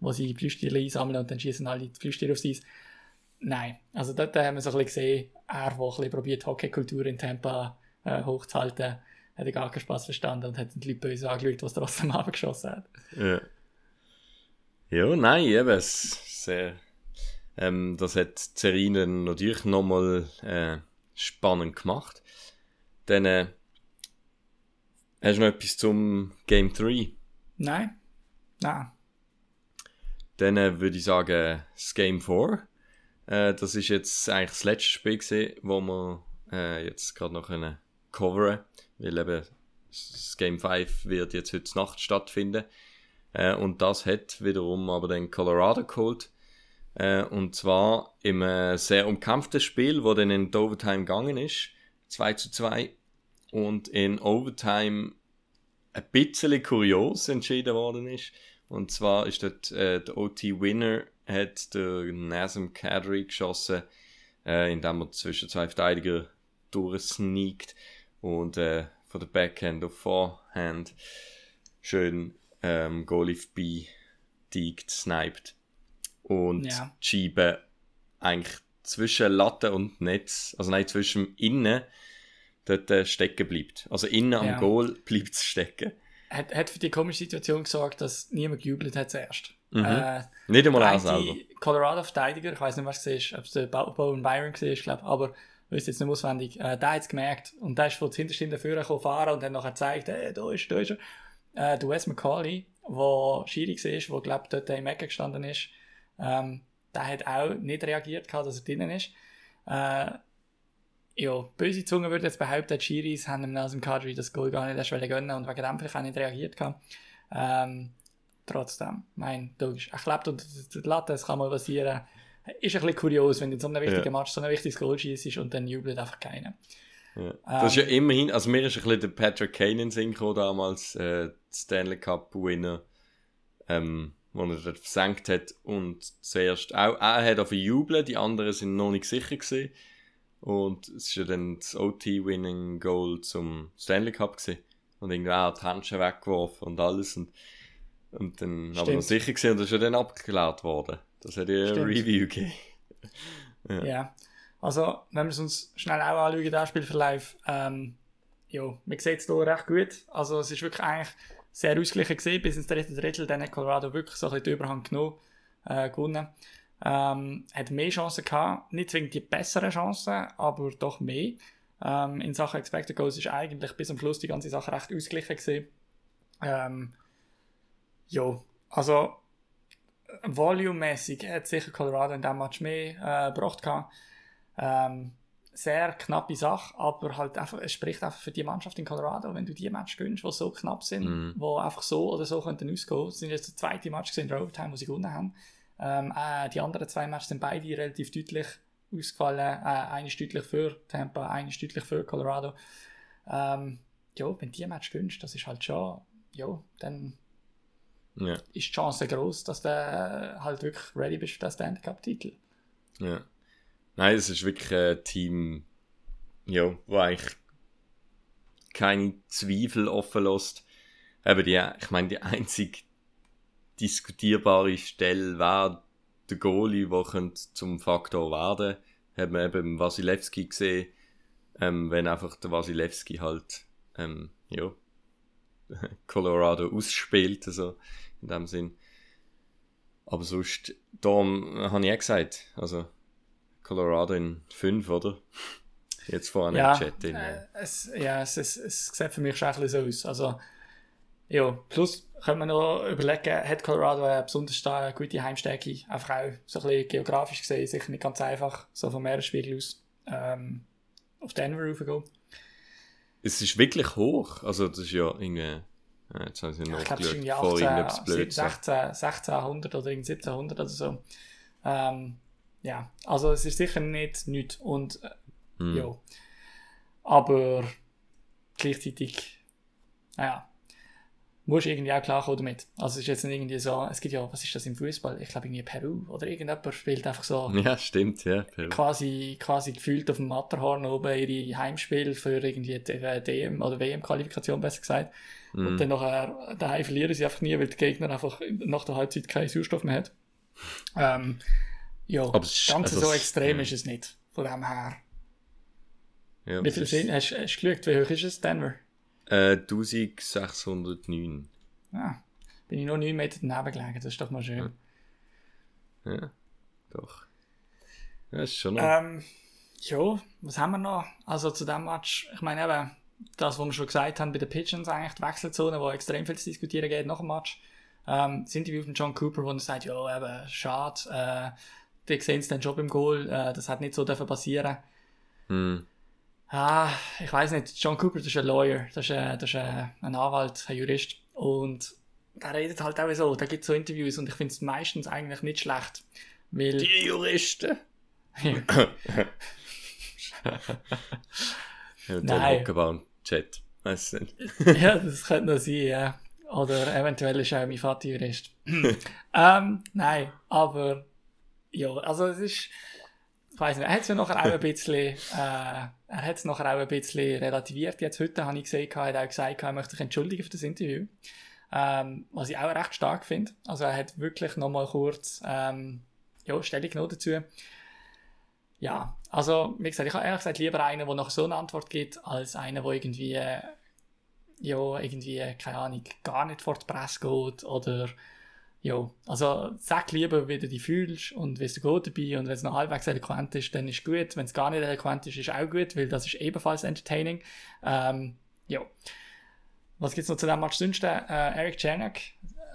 [SPEAKER 3] wo sie Plüschtiere einsammeln und dann schießen alle die Plüschtiere aufs Eis. Nein, also dort haben wir so ein bisschen gesehen, er, der ein bisschen probiert, Hockeykultur in Tampa äh, hochzuhalten, hat gar keinen Spaß verstanden und hat die Leute böse angeschaut, was trotzdem abgeschossen hat.
[SPEAKER 2] Ja. Ja, nein, eben, es, äh, ähm, das hat Serie natürlich nochmal äh, spannend gemacht. Dann äh, hast du noch etwas zum Game 3?
[SPEAKER 3] Nein. Nein.
[SPEAKER 2] Dann äh, würde ich sagen, das Game 4. Äh, das ist jetzt eigentlich das letzte Spiel gewesen, wo wir äh, jetzt gerade noch können coveren weil eben das Game 5 wird jetzt heute Nacht stattfinden. Äh, und das hat wiederum aber den Colorado geholt. Äh, und zwar im äh, sehr umkämpften Spiel, wo dann in die Overtime gegangen ist. 2 zu 2. Und in Overtime ein bisschen kurios entschieden worden ist. Und zwar ist dort äh, der OT-Winner hat der Nazem Kadri geschossen, äh, indem er zwischen zwei Verteidiger durchsneakt und äh, von der Backhand auf Forehand schön ähm, Goalie vorbei die gesniped. Und ja. die Scheibe eigentlich zwischen Latte und Netz, also nein, zwischen innen, dort äh, stecken bleibt. Also innen ja. am Goal bleibt es stecken.
[SPEAKER 3] Hat, hat für die komische Situation gesorgt, dass niemand gejubelt hat zuerst. Mhm.
[SPEAKER 2] Äh, nicht einmal er selber.
[SPEAKER 3] Colorado-Verteidiger, ich weiß nicht, was es war, ob es der Bowen Byron war, glaube aber ich weiß jetzt nicht auswendig, äh, der hat es gemerkt und der ist von hintersten dafür fahren und hat nachher gezeigt, hey, da ist, da ist er. Äh, der Wes McCauley wo Schiri war, wo glaube dort im Ecke gestanden ist, ähm, der hat auch nicht reagiert, gehabt, dass er drinnen ist. Äh, ja, böse Zunge würde jetzt behaupten, die Schiris haben ihm aus dem Kadri das Goal gar nicht erst gönnen und wegen dem vielleicht auch nicht reagiert. Gehabt. Ähm, trotzdem, mein, logisch, er klebt unter der Latte, es kann mal passieren. Ist ein bisschen kurios, wenn du in so einem wichtigen ja. Match so ein wichtiges Goal schießt und dann jubelt einfach keiner.
[SPEAKER 2] Ja. Das ist ja ähm, immerhin, also mir ist ein bisschen der Patrick Kane in Sinn damals, äh, Stanley Cup Winner, ähm, wo er dort versenkt hat und zuerst auch, er hat auf jubeln, die anderen sind noch nicht sicher gewesen. Und es ist ja dann das OT-Winning Goal zum Stanley Cup gewesen. Und irgendwie auch die Handschuhe weggeworfen und alles. Und, und dann Stimmt. aber noch sicher gesehen und das ist ja dann abgeklärt worden. Das hat ja ein Review gegeben.
[SPEAKER 3] ja. ja. Also, wenn wir es uns schnell auch anschauen, das Spielverlauf, ähm, ja, man sieht es hier recht gut. Also, es ist wirklich eigentlich sehr ausgeglichen gesehen, bis ins dritte Drittel, dann hat Colorado wirklich so ein bisschen die Überhand genommen, äh, gewonnen. Ähm, hat mehr Chancen gehabt, nicht zwingend die besseren Chancen, aber doch mehr. Ähm, in Sachen Expected Goals ist eigentlich bis zum Schluss die ganze Sache recht ausgeglichen gesehen. Ähm, ja, also volumemäßig hat sicher Colorado in diesem Match mehr äh, gebracht gehabt. Ähm, sehr knappe Sache, aber halt einfach, es spricht einfach für die Mannschaft in Colorado, wenn du die Matches gönnst, die so knapp sind,
[SPEAKER 2] Mhm.
[SPEAKER 3] wo einfach so oder so könnten ausgehen. Es sind jetzt der zweite Match in der Overtime, wo sie gewonnen haben. Ähm, äh, die anderen zwei Matches sind beide relativ deutlich ausgefallen. Äh, eine ist deutlich für Tampa, eine ist deutlich für Colorado. Ähm, ja, wenn du die Match gönnst, das ist halt schon, ja, dann
[SPEAKER 2] Ja,
[SPEAKER 3] ist die Chance groß, dass du äh, halt wirklich ready bist für den Stanley Cup-Titel.
[SPEAKER 2] ja. Nein, es ist wirklich ein Team, ja, wo eigentlich keine Zweifel offen lässt. Eben die, ich meine, die einzig diskutierbare Stelle wäre der Goalie, der könnte zum Faktor werden. Hat man eben Wasilewski gesehen, ähm, wenn einfach der Wasilewski halt, ähm, ja, Colorado ausspielt, also in dem Sinn. Aber sonst, da habe ich auch gesagt, also Colorado in 5, oder? Jetzt vorhin
[SPEAKER 3] Ja,
[SPEAKER 2] im Chat. In,
[SPEAKER 3] äh, es, ja es, es, es sieht für mich schon ein bisschen so aus. Also, ja, plus können wir noch überlegen, hat Colorado eine besonders starke, gute Heimstärke, einfach auch so ein bisschen geografisch gesehen, sicher nicht ganz einfach, so vom Meeresspiegel aus, ähm, auf Denver raufgehen.
[SPEAKER 2] Es ist wirklich hoch. Also, das ist ja irgendwie. äh, Jetzt habe ich
[SPEAKER 3] Ja,
[SPEAKER 2] noch
[SPEAKER 3] ich glaube, es ist irgendwie
[SPEAKER 2] vor
[SPEAKER 3] 18,
[SPEAKER 2] irgendetwas Blödes.
[SPEAKER 3] 16, 1600 oder irgendwie 1700 oder so. Ähm, ja, also es ist sicher nicht nichts. Und äh,
[SPEAKER 2] Hm.
[SPEAKER 3] ja. Aber gleichzeitig, naja, musst irgendwie auch klarkommen damit. Also es ist jetzt nicht irgendwie so, es gibt ja, was ist das im Fußball? Ich glaube irgendwie Peru oder irgendjemand spielt einfach so
[SPEAKER 2] Ja, stimmt, ja. Peru.
[SPEAKER 3] quasi, quasi gefühlt auf dem Matterhorn oben ihre Heimspiele für irgendwie die äh, DM oder WM-Qualifikation besser gesagt.
[SPEAKER 2] Hm.
[SPEAKER 3] Und dann nachher, daheim verlieren sie einfach nie, weil der Gegner einfach nach der Halbzeit keinen Sauerstoff mehr hat. Ähm, ja, ganz
[SPEAKER 2] also
[SPEAKER 3] so extrem
[SPEAKER 2] ja.
[SPEAKER 3] ist es nicht, von dem her.
[SPEAKER 2] Ja,
[SPEAKER 3] Wie viel hast, hast du geschaut, wie hoch ist es, Denver?
[SPEAKER 2] Äh, 1609.
[SPEAKER 3] Ah, bin ich noch 9 Meter daneben gelegen, das ist doch mal schön.
[SPEAKER 2] Ja, doch. Ja, ist schon noch.
[SPEAKER 3] Ähm, ja, was haben wir noch? Also zu dem Match, ich meine eben, das, was wir schon gesagt haben bei den Pigeons, eigentlich die Wechselzone, wo extrem viel zu diskutieren geht nach dem Match. Ähm, das Interview von John Cooper, wo er sagt, ja, eben, schade, äh, die sehen es dann schon beim Goal, äh, das hat nicht so dürfen passieren.
[SPEAKER 2] Hm.
[SPEAKER 3] Ah, ich weiß nicht, John Cooper, das ist ein Lawyer, das ist, ein, das ist ein, ein Anwalt, ein Jurist. Und der redet halt auch so, da gibt so Interviews und ich finde es meistens eigentlich nicht schlecht. Weil,
[SPEAKER 2] Die Juristen. Ja, der
[SPEAKER 3] Nein.
[SPEAKER 2] Hockenbaum-Chat. Weiß nicht.
[SPEAKER 3] ja, das könnte noch sein, ja. Oder eventuell ist auch mein Vater Jurist. ähm, nein, aber ja, also es ist, weiß nicht, er hat es ja nachher auch ein bisschen, äh, er hat es nachher auch ein bisschen relativiert. Jetzt heute habe ich gesehen, er hat auch gesagt, er möchte sich entschuldigen für das Interview. Ähm, was ich auch recht stark finde. Also er hat wirklich nochmal kurz ähm, ja, Stellung genommen dazu. Ja, also wie gesagt, ich habe ehrlich gesagt lieber einen, der noch so eine Antwort gibt, als einen, der irgendwie ja, irgendwie, keine Ahnung, gar nicht vor die Presse geht oder ja, also sag lieber, wie du dich fühlst und wie es dir geht dabei und wenn es noch halbwegs eloquent ist, dann ist gut, wenn es gar nicht eloquent ist, ist auch gut, weil das ist ebenfalls entertaining. Ähm, ja. Was gibt es noch zu dem Match sonst? Äh, Eric Czernak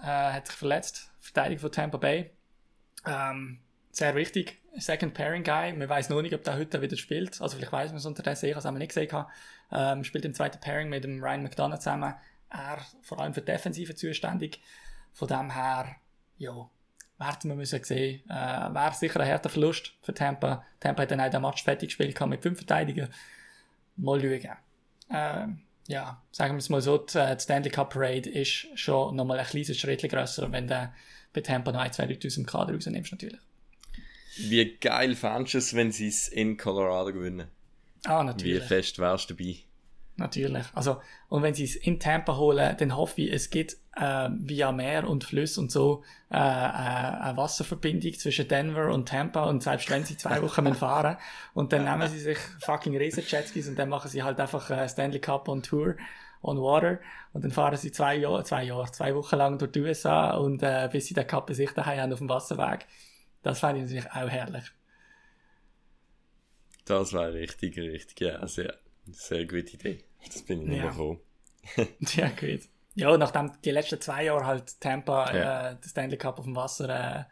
[SPEAKER 3] äh, hat sich verletzt, Verteidigung von Tampa Bay. Ähm, sehr wichtig, Second Pairing Guy. Man weiß noch nicht, ob der heute wieder spielt. Also vielleicht weiß man es unterdessen, ich habe es nicht gesehen. Ähm, spielt im zweiten Pairing mit dem Ryan McDonough zusammen. Er vor allem für die Defensive zuständig. Von dem her, ja, werden wir müssen sehen. Äh, Wäre sicher ein harter Verlust für Tampa. Tampa hat dann auch den Match fertig gespielt mit fünf Verteidigern. Mal schauen. Ähm, ja, sagen wir es mal so, die, äh, die Stanley Cup Parade ist schon nochmal ein kleines Schritt grösser, wenn du bei Tampa noch ein, zwei Leute aus dem Kader rausnimmst, natürlich.
[SPEAKER 2] Wie geil fändest du es, wenn sie es in Colorado gewinnen?
[SPEAKER 3] Ah,
[SPEAKER 2] Wie
[SPEAKER 3] natürlich.
[SPEAKER 2] fest wärst du dabei?
[SPEAKER 3] Natürlich. Also, und wenn sie es in Tampa holen, dann hoffe ich, es gibt äh, via Meer und Fluss und so äh, äh, eine Wasserverbindung zwischen Denver und Tampa und selbst wenn sie zwei Wochen fahren und dann nehmen sie sich fucking riesen Jetskis und dann machen sie halt einfach äh, Stanley Cup on Tour on Water und dann fahren sie zwei Jahre, zwei Jahre, zwei Wochen lang durch die USA und äh, bis sie den Cup daheim haben auf dem Wasserweg. Das fände ich natürlich auch herrlich.
[SPEAKER 2] Das wäre richtig, richtig, ja, sehr, sehr gute Idee. Das bin ich nicht
[SPEAKER 3] Ja.
[SPEAKER 2] mehr froh.
[SPEAKER 3] Ja, gut. Ja, nachdem die letzten zwei Jahre halt Tampa
[SPEAKER 2] Ja.
[SPEAKER 3] äh, den Stanley Cup auf dem Wasser äh,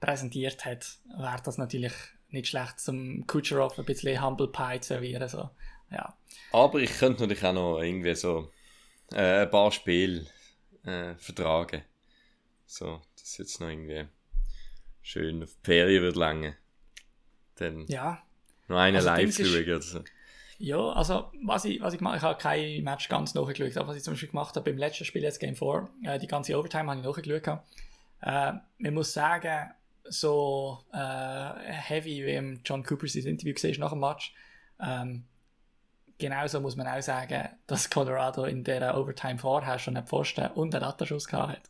[SPEAKER 3] präsentiert hat, wäre das natürlich nicht schlecht zum Kucherov ein bisschen Humble Pie zu servieren. So. Ja.
[SPEAKER 2] Aber ich könnte natürlich auch noch irgendwie so äh, ein paar Spiele äh, vertragen. So, das jetzt noch irgendwie schön auf die Ferien wird lange. Dann
[SPEAKER 3] ja.
[SPEAKER 2] noch einen
[SPEAKER 3] Also,
[SPEAKER 2] live schauen oder so.
[SPEAKER 3] Ja, also was ich, was ich gemacht ich habe kein Match ganz nachgeschaut, aber was ich zum Beispiel gemacht habe beim letzten Spiel, jetzt Game 4, äh, die ganze Overtime habe ich nachgeschaut. Äh, man muss sagen, so äh, heavy wie im John Cooper sein Interview gesehen nach dem Match, ähm, genauso muss man auch sagen, dass Colorado in der Overtime vorher schon einen Pfosten und einen Lattenschuss gehabt hat.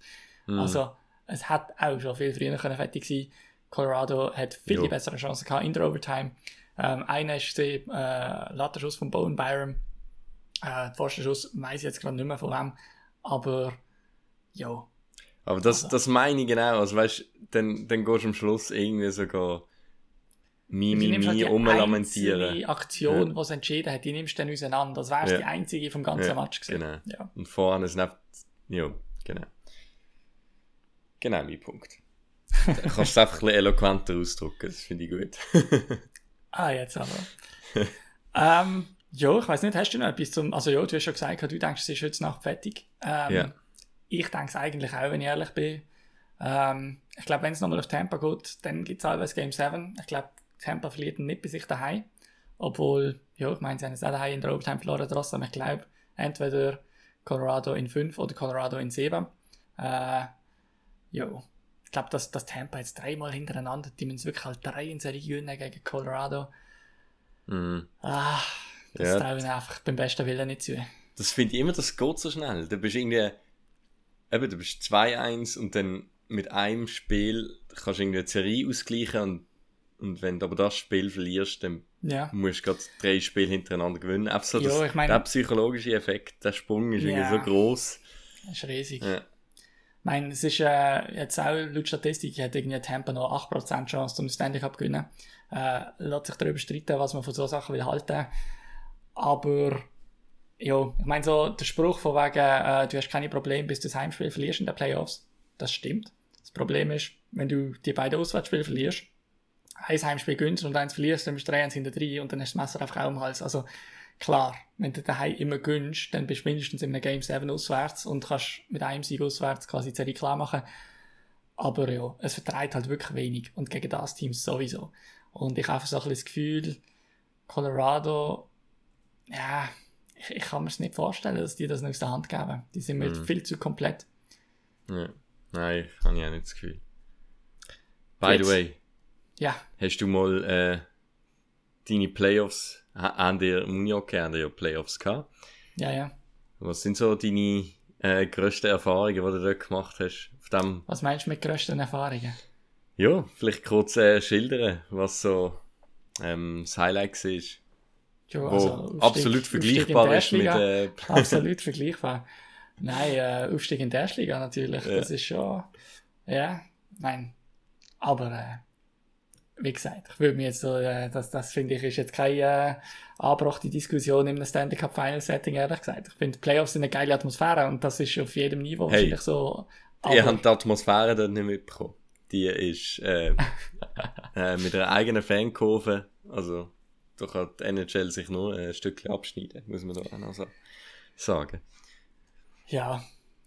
[SPEAKER 2] Mhm.
[SPEAKER 3] Also es hat auch schon viel früher können fertig sein. Colorado hat viel
[SPEAKER 2] Jo.
[SPEAKER 3] bessere Chancen gehabt in der Overtime. Ähm, einer ist der äh, Lattenschuss von Bowen Byram. Äh, Pfostenschuss weiß ich jetzt gerade nicht mehr von wem. Aber ja,
[SPEAKER 2] Aber das,
[SPEAKER 3] Also-
[SPEAKER 2] das meine ich genau. Also weißt dann, dann gehst du am Schluss irgendwie sogar mi,
[SPEAKER 3] du
[SPEAKER 2] mi,
[SPEAKER 3] halt
[SPEAKER 2] mi
[SPEAKER 3] die
[SPEAKER 2] rumlamentieren.
[SPEAKER 3] einzige Aktion, die es entschieden hat, die nimmst du dann auseinander. Das wäre
[SPEAKER 2] Ja.
[SPEAKER 3] die einzige vom ganzen
[SPEAKER 2] Ja,
[SPEAKER 3] Match gewesen.
[SPEAKER 2] genau.
[SPEAKER 3] Ja.
[SPEAKER 2] Und vorne sind einfach. Ja, genau. Genau mein Punkt. Da kannst du es einfach ein bisschen eloquenter ausdrücken, das finde ich gut.
[SPEAKER 3] Ah, jetzt aber. ähm, ja, ich weiß nicht, hast du noch etwas zum. Also, ja, du hast schon gesagt, du denkst, es ist heute Nacht fertig. Ähm,
[SPEAKER 2] Ja.
[SPEAKER 3] Ich denke es eigentlich auch, wenn ich ehrlich bin. Ähm, ich glaube, wenn es nochmal auf Tampa geht, dann gibt es allweils Game 7. Ich glaube, Tampa verliert nicht bei sich daheim. Obwohl, ja, ich meine, sie haben es auch daheim in der Overtime verloren trotzdem. Ich glaube, entweder Colorado in 5 oder Colorado in 7. Äh, ja, ich glaube, dass, dass Tampa jetzt dreimal hintereinander, die müssen wirklich halt drei in Serie gewinnen gegen Colorado.
[SPEAKER 2] Mhm.
[SPEAKER 3] Ah, das
[SPEAKER 2] Ja.
[SPEAKER 3] traue ich einfach beim besten Willen nicht zu.
[SPEAKER 2] Das finde ich immer, das geht so schnell. Du bist irgendwie, eben, du bist 2-1 und dann mit einem Spiel kannst du irgendwie eine Serie ausgleichen und, und wenn du aber das Spiel verlierst, dann
[SPEAKER 3] Ja.
[SPEAKER 2] musst du gerade drei Spiele hintereinander gewinnen. So
[SPEAKER 3] Ja, ich meine-
[SPEAKER 2] der psychologische Effekt, der Sprung ist
[SPEAKER 3] Ja.
[SPEAKER 2] irgendwie so groß.
[SPEAKER 3] Das ist riesig.
[SPEAKER 2] Ja.
[SPEAKER 3] Meine, es ist äh, jetzt auch laut Statistik hat irgendwie Tampa noch 8% Chance zum Stanley Cup zu gewinnen. Äh, lässt sich darüber streiten, was man von so Sachen will halten. Aber ja, ich meine so, der Spruch von wegen, äh, du hast keine Probleme, bis du das Heimspiel verlierst in den Playoffs, das stimmt. Das Problem ist, wenn du die beiden Auswärtsspiele verlierst, ein Heimspiel gewinnst und eins verlierst, dann bist du 3-1 hinter 3 und dann hast du das Messer auch am Hals. Also klar, wenn du daheim immer gönnst, dann bist du mindestens in einem Game 7 auswärts und kannst mit einem Sieg auswärts quasi die Serie klar machen. Aber ja, es vertreibt halt wirklich wenig und gegen das Team sowieso. Und ich habe einfach so ein bisschen das Gefühl, Colorado, ja, ich, ich kann mir es nicht vorstellen, dass die das noch aus der Hand geben. Die sind mir
[SPEAKER 2] Mhm.
[SPEAKER 3] viel zu komplett.
[SPEAKER 2] Ja. Nein, habe ich auch nicht das Gefühl. By
[SPEAKER 3] Jetzt.
[SPEAKER 2] the way,
[SPEAKER 3] Ja,
[SPEAKER 2] hast du mal äh, deine Playoffs, ha- haben dir Munioke, haben dir ja Playoffs gehabt?
[SPEAKER 3] ja, ja.
[SPEAKER 2] Was sind so deine äh, grössten Erfahrungen, die du dort gemacht hast? Auf dem,
[SPEAKER 3] Was meinst du mit grössten Erfahrungen?
[SPEAKER 2] ja, vielleicht kurz äh, schildern, was so ähm, das Highlight war.
[SPEAKER 3] Ja,
[SPEAKER 2] Wo
[SPEAKER 3] also Aufstieg-
[SPEAKER 2] absolut vergleichbar ist mit äh,
[SPEAKER 3] Absolut vergleichbar. Nein, äh, Aufstieg in der Erstliga natürlich.
[SPEAKER 2] Ja.
[SPEAKER 3] Das ist schon. Ja, nein. Aber äh, wie gesagt, ich würde mir jetzt so, äh, das, das finde ich, ist jetzt keine äh, angebrachte Diskussion im Stanley Cup Final Setting, ehrlich gesagt. Ich finde, Playoffs sind eine geile Atmosphäre und das ist auf jedem Niveau
[SPEAKER 2] Hey.
[SPEAKER 3] wahrscheinlich so.
[SPEAKER 2] Ihr habt die Atmosphäre dort nicht mitbekommen. Die ist äh, äh, mit einer eigenen Fankurve, also da kann die NHL sich nur ein Stückchen abschneiden, muss man da auch noch so sagen.
[SPEAKER 3] Ja,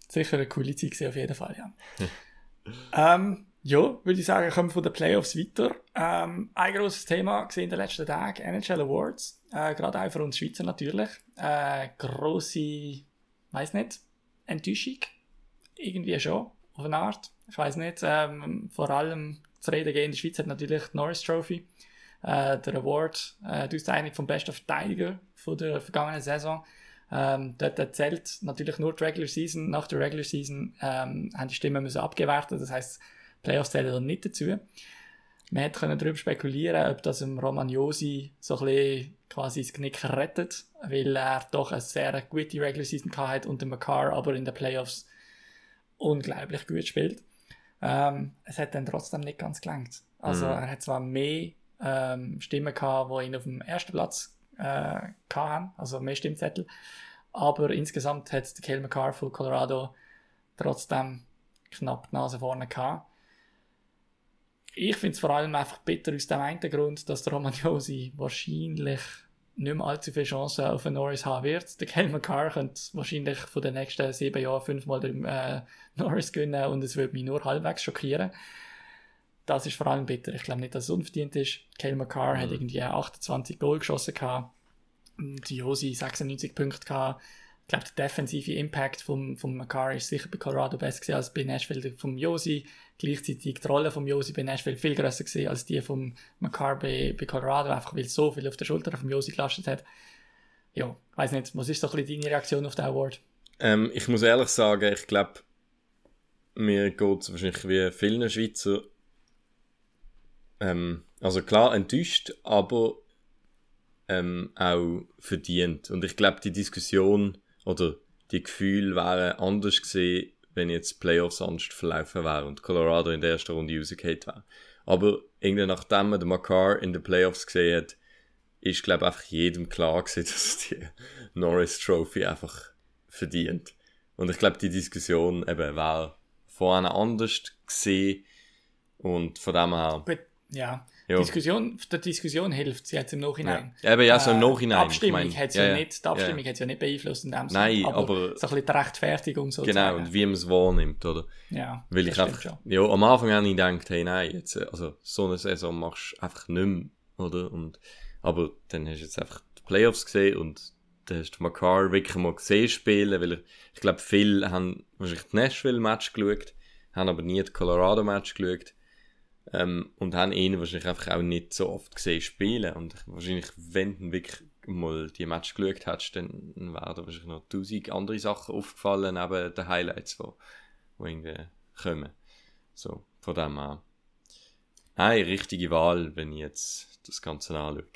[SPEAKER 3] sicher eine coole Zeit auf jeden Fall, ja. ähm, ja, würde ich sagen, kommen wir von den Playoffs weiter. Ähm, ein grosses Thema gesehen in den letzten Tagen, NHL Awards. Äh, Gerade auch für uns Schweizer natürlich. Äh, grosse, weiß nicht, Enttäuschung. Irgendwie schon, auf eine Art. Ich weiß nicht, ähm, vor allem zu reden gehen in der Schweiz hat natürlich die Norris Trophy. Äh, der Award, äh, die Auszeichnung vom besten Verteidiger von der vergangenen Saison. Ähm, dort zählt natürlich nur die Regular Season. Nach der Regular Season ähm, haben die Stimmen müssen abgewertet. Das heißt, Playoffs zählen dann nicht dazu. Man hätte können darüber spekulieren, ob das im Romagnosi so ein bisschen quasi das Knick rettet, weil er doch eine sehr gute Regular Season gehabt hat und der McCarr aber in den Playoffs unglaublich gut spielt. Ähm, es hat dann trotzdem nicht ganz gelangt. Also
[SPEAKER 2] Mhm.
[SPEAKER 3] er hat zwar mehr ähm, Stimmen gehabt, die ihn auf dem ersten Platz äh, hatten, also mehr Stimmzettel, aber insgesamt hat der Cale McCarr von Colorado trotzdem knapp die Nase vorne gehabt. Ich finde es vor allem einfach bitter aus dem einen Grund, dass der Roman Josi wahrscheinlich nicht mehr allzu viele Chancen auf einen Norris haben wird. Der Kel McCarr könnte wahrscheinlich von den nächsten sieben Jahren fünfmal den äh, Norris gewinnen und es würde mich nur halbwegs schockieren. Das ist vor allem bitter. Ich glaube nicht, dass es unverdient ist. Kel McCarr mhm. hat irgendwie 28 Goal geschossen gehabt. Josi 96 Punkte gehabt glaube, der defensive Impact vom, vom McCarr ist sicher bei Colorado besser als bei Nashville vom Josi. Gleichzeitig die Rolle vom Josi bei Nashville viel größer gewesen als die vom McCarr bei, bei Colorado, einfach weil so viel auf der Schulter vom Josi gelastet hat. Ja, weiß nicht, was ist so ein deine Reaktion auf den Award?
[SPEAKER 2] Ähm, ich muss ehrlich sagen, ich glaube, mir geht es wahrscheinlich wie vielen Schweizer ähm, also klar enttäuscht, aber ähm, auch verdient. Und ich glaube, die Diskussion oder die Gefühle wären anders gesehen, wenn jetzt Playoffs sonst verlaufen wären und Colorado in der ersten Runde rausgefallen wäre. Aber irgendwie nachdem man den Makar in den Playoffs gesehen hat, ist, glaube ich, einfach jedem klar gewesen, dass die Norris Trophy einfach verdient. Und ich glaube, die Diskussion eben wäre vorhin anders gesehen und von dem her...
[SPEAKER 3] Ja, ja. Diskussion, der Diskussion hilft sie jetzt im Nachhinein.
[SPEAKER 2] Ja, eben, ja, so im äh, Nachhinein.
[SPEAKER 3] Die Abstimmung ich mein, hat ja, ja, nicht, die Abstimmung ja. hat ja nicht beeinflusst in dem
[SPEAKER 2] Sinne. Nein, aber, aber,
[SPEAKER 3] so ein bisschen die Rechtfertigung
[SPEAKER 2] so. Genau, und wie man es wahrnimmt, oder?
[SPEAKER 3] Ja,
[SPEAKER 2] Weil ich einfach, schon. ja, am Anfang habe ich gedacht, hey, nein, jetzt, also, so eine Saison machst du einfach nicht mehr, oder? Und, aber dann hast du jetzt einfach die Playoffs gesehen und da hast du Makar wirklich mal gesehen spielen, weil ich, ich glaube, viele haben wahrscheinlich das Nashville-Match geschaut, haben aber nie das Colorado-Match geschaut ähm, und haben ihn wahrscheinlich einfach auch nicht so oft gesehen spielen. Und wahrscheinlich, wenn du wirklich mal die Match geschaut hast, dann werden wahrscheinlich noch tausend andere Sachen aufgefallen, neben den Highlights, die, irgendwie kommen. So, von dem her. Nein, richtige Wahl, wenn ich jetzt das Ganze anschaue.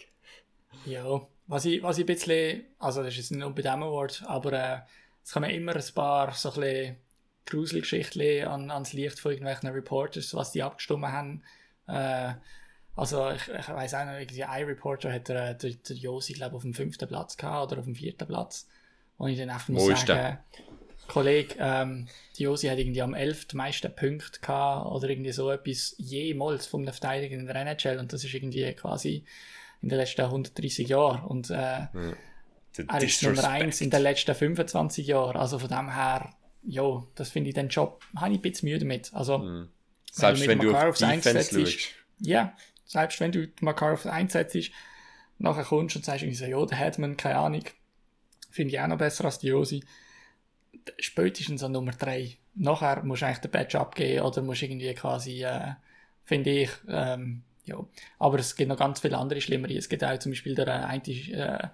[SPEAKER 3] Ja, was ich, was ich ein bisschen, also das ist jetzt nicht bei diesem Award, aber äh, es kommen immer ein paar so ein bisschen Gruselgeschichten an, ans Licht von irgendwelchen Reporters, was die abgestimmt haben. Äh, also ich, ich weiß auch noch, irgendwie ein Reporter hat der, der, der Josi, glaube auf dem fünften Platz gehabt oder auf dem vierten Platz. Und ich dann einfach muss sagen, Kollege, ähm, die Josi hat irgendwie am 11. meisten Punkte gehabt oder irgendwie so etwas jemals vom Verteidiger in der NHL und das ist irgendwie quasi in den letzten 130 Jahren und äh, ja. er ist Nummer 1 in den letzten 25 Jahren, also von dem her ja, das finde ich den Job, habe ich ein bisschen müde damit. Also,
[SPEAKER 2] mhm. Selbst wenn du, wenn du auf Defense
[SPEAKER 3] schaust. Ja, selbst wenn du Makar auf einsetzt, nachher kommst und sagst irgendwie so, ja, der Headman, keine Ahnung, finde ich auch noch besser als die Josi. Spätestens an Nummer 3. Nachher musst du eigentlich den Badge abgeben oder musst irgendwie quasi, äh, finde ich, ähm, ja. Aber es gibt noch ganz viele andere Schlimmere. Es gibt auch zum Beispiel der äh, eine, äh,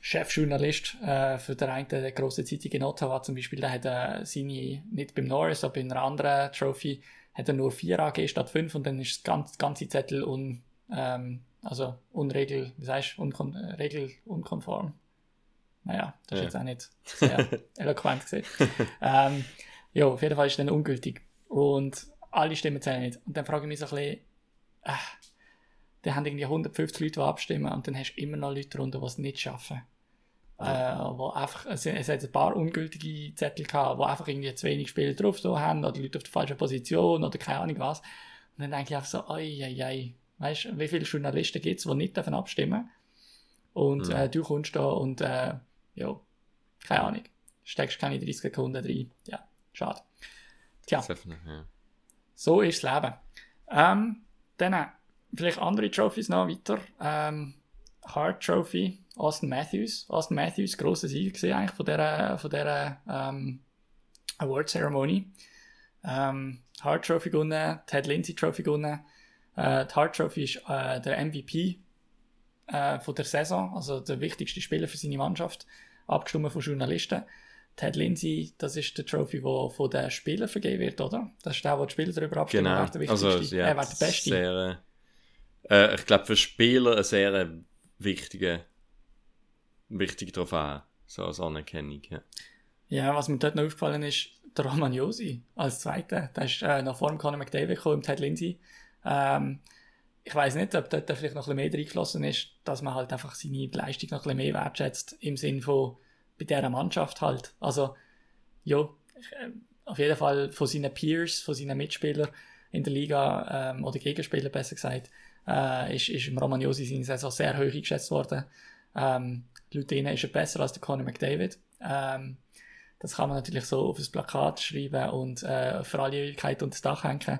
[SPEAKER 3] Chefjournalist äh, für der eine der große Zeitung in Ottawa zum Beispiel, der hat äh, seine, nicht beim Norris, aber in einer anderen Trophy, hat er nur 4 AG statt 5 und dann ist das ganze, ganze Zettel un, ähm, also unregel, wie sagst unkon, äh, regelunkonform. Naja, das ist ja. jetzt auch nicht sehr eloquent gesehen. ähm, ja, auf jeden Fall ist dann ungültig. Und alle Stimmen zählen nicht. Und dann frage ich mich so ein bisschen, äh, dann haben irgendwie 150 Leute, die abstimmen und dann hast du immer noch Leute darunter, die es nicht schaffen. Ja. Äh, wo einfach, es, es hat ein paar ungültige Zettel gehabt, wo einfach irgendwie zu wenig Spieler drauf so haben oder Leute auf der falschen Position oder keine Ahnung was. Und dann denke ich einfach so, oi, oi, oi. Weißt du, wie viele Journalisten gibt es, die nicht davon abstimmen Und ja. äh, du kommst da und, äh, ja, keine Ahnung, steckst keine 30 Sekunden rein. Ja, schade. Tja, so ist das Leben. Ähm, dann vielleicht andere Trophies noch weiter. Ähm, Hart Trophy, Austin Matthews. Austin Matthews, grosser Sieger gesehen eigentlich von dieser, von dieser ähm, Award Ceremony. Ähm, Hart Trophy gewonnen, Ted Lindsay Trophy gewonnen. Äh, die Hart Trophy ist äh, der MVP äh, von der Saison, also der wichtigste Spieler für seine Mannschaft, abgestimmt von Journalisten. Ted Lindsay, das ist der Trophy, der von den Spielern vergeben wird, oder? Das ist der, wo die Spieler darüber abstimmen,
[SPEAKER 2] genau. wer der wichtigste, also, ja, äh, wer der Beste. Sehr, äh, ich glaube, für Spieler ein sehr wichtiger, wichtige Trophäe, so als Anerkennung. Ja.
[SPEAKER 3] ja, was mir dort noch aufgefallen ist, der Roman Josi als Zweiter. Der ist äh, nach vorm Conor McDavid gekommen, Ted Lindsay. Ähm, ich weiß nicht, ob dort vielleicht noch ein bisschen mehr reingeflossen ist, dass man halt einfach seine Leistung noch ein bisschen mehr wertschätzt, im Sinn von bei dieser Mannschaft halt. Also, ja, äh, auf jeden Fall von seinen Peers, von seinen Mitspielern in der Liga, ähm, oder Gegenspieler besser gesagt, äh, ist, ist im Romagnosi seine Saison sehr hoch eingeschätzt worden. Ähm, laut ihnen ist er besser als der Conor McDavid. Ähm, das kann man natürlich so auf das Plakat schreiben und äh, für alle Ewigkeit unter das Dach hängen.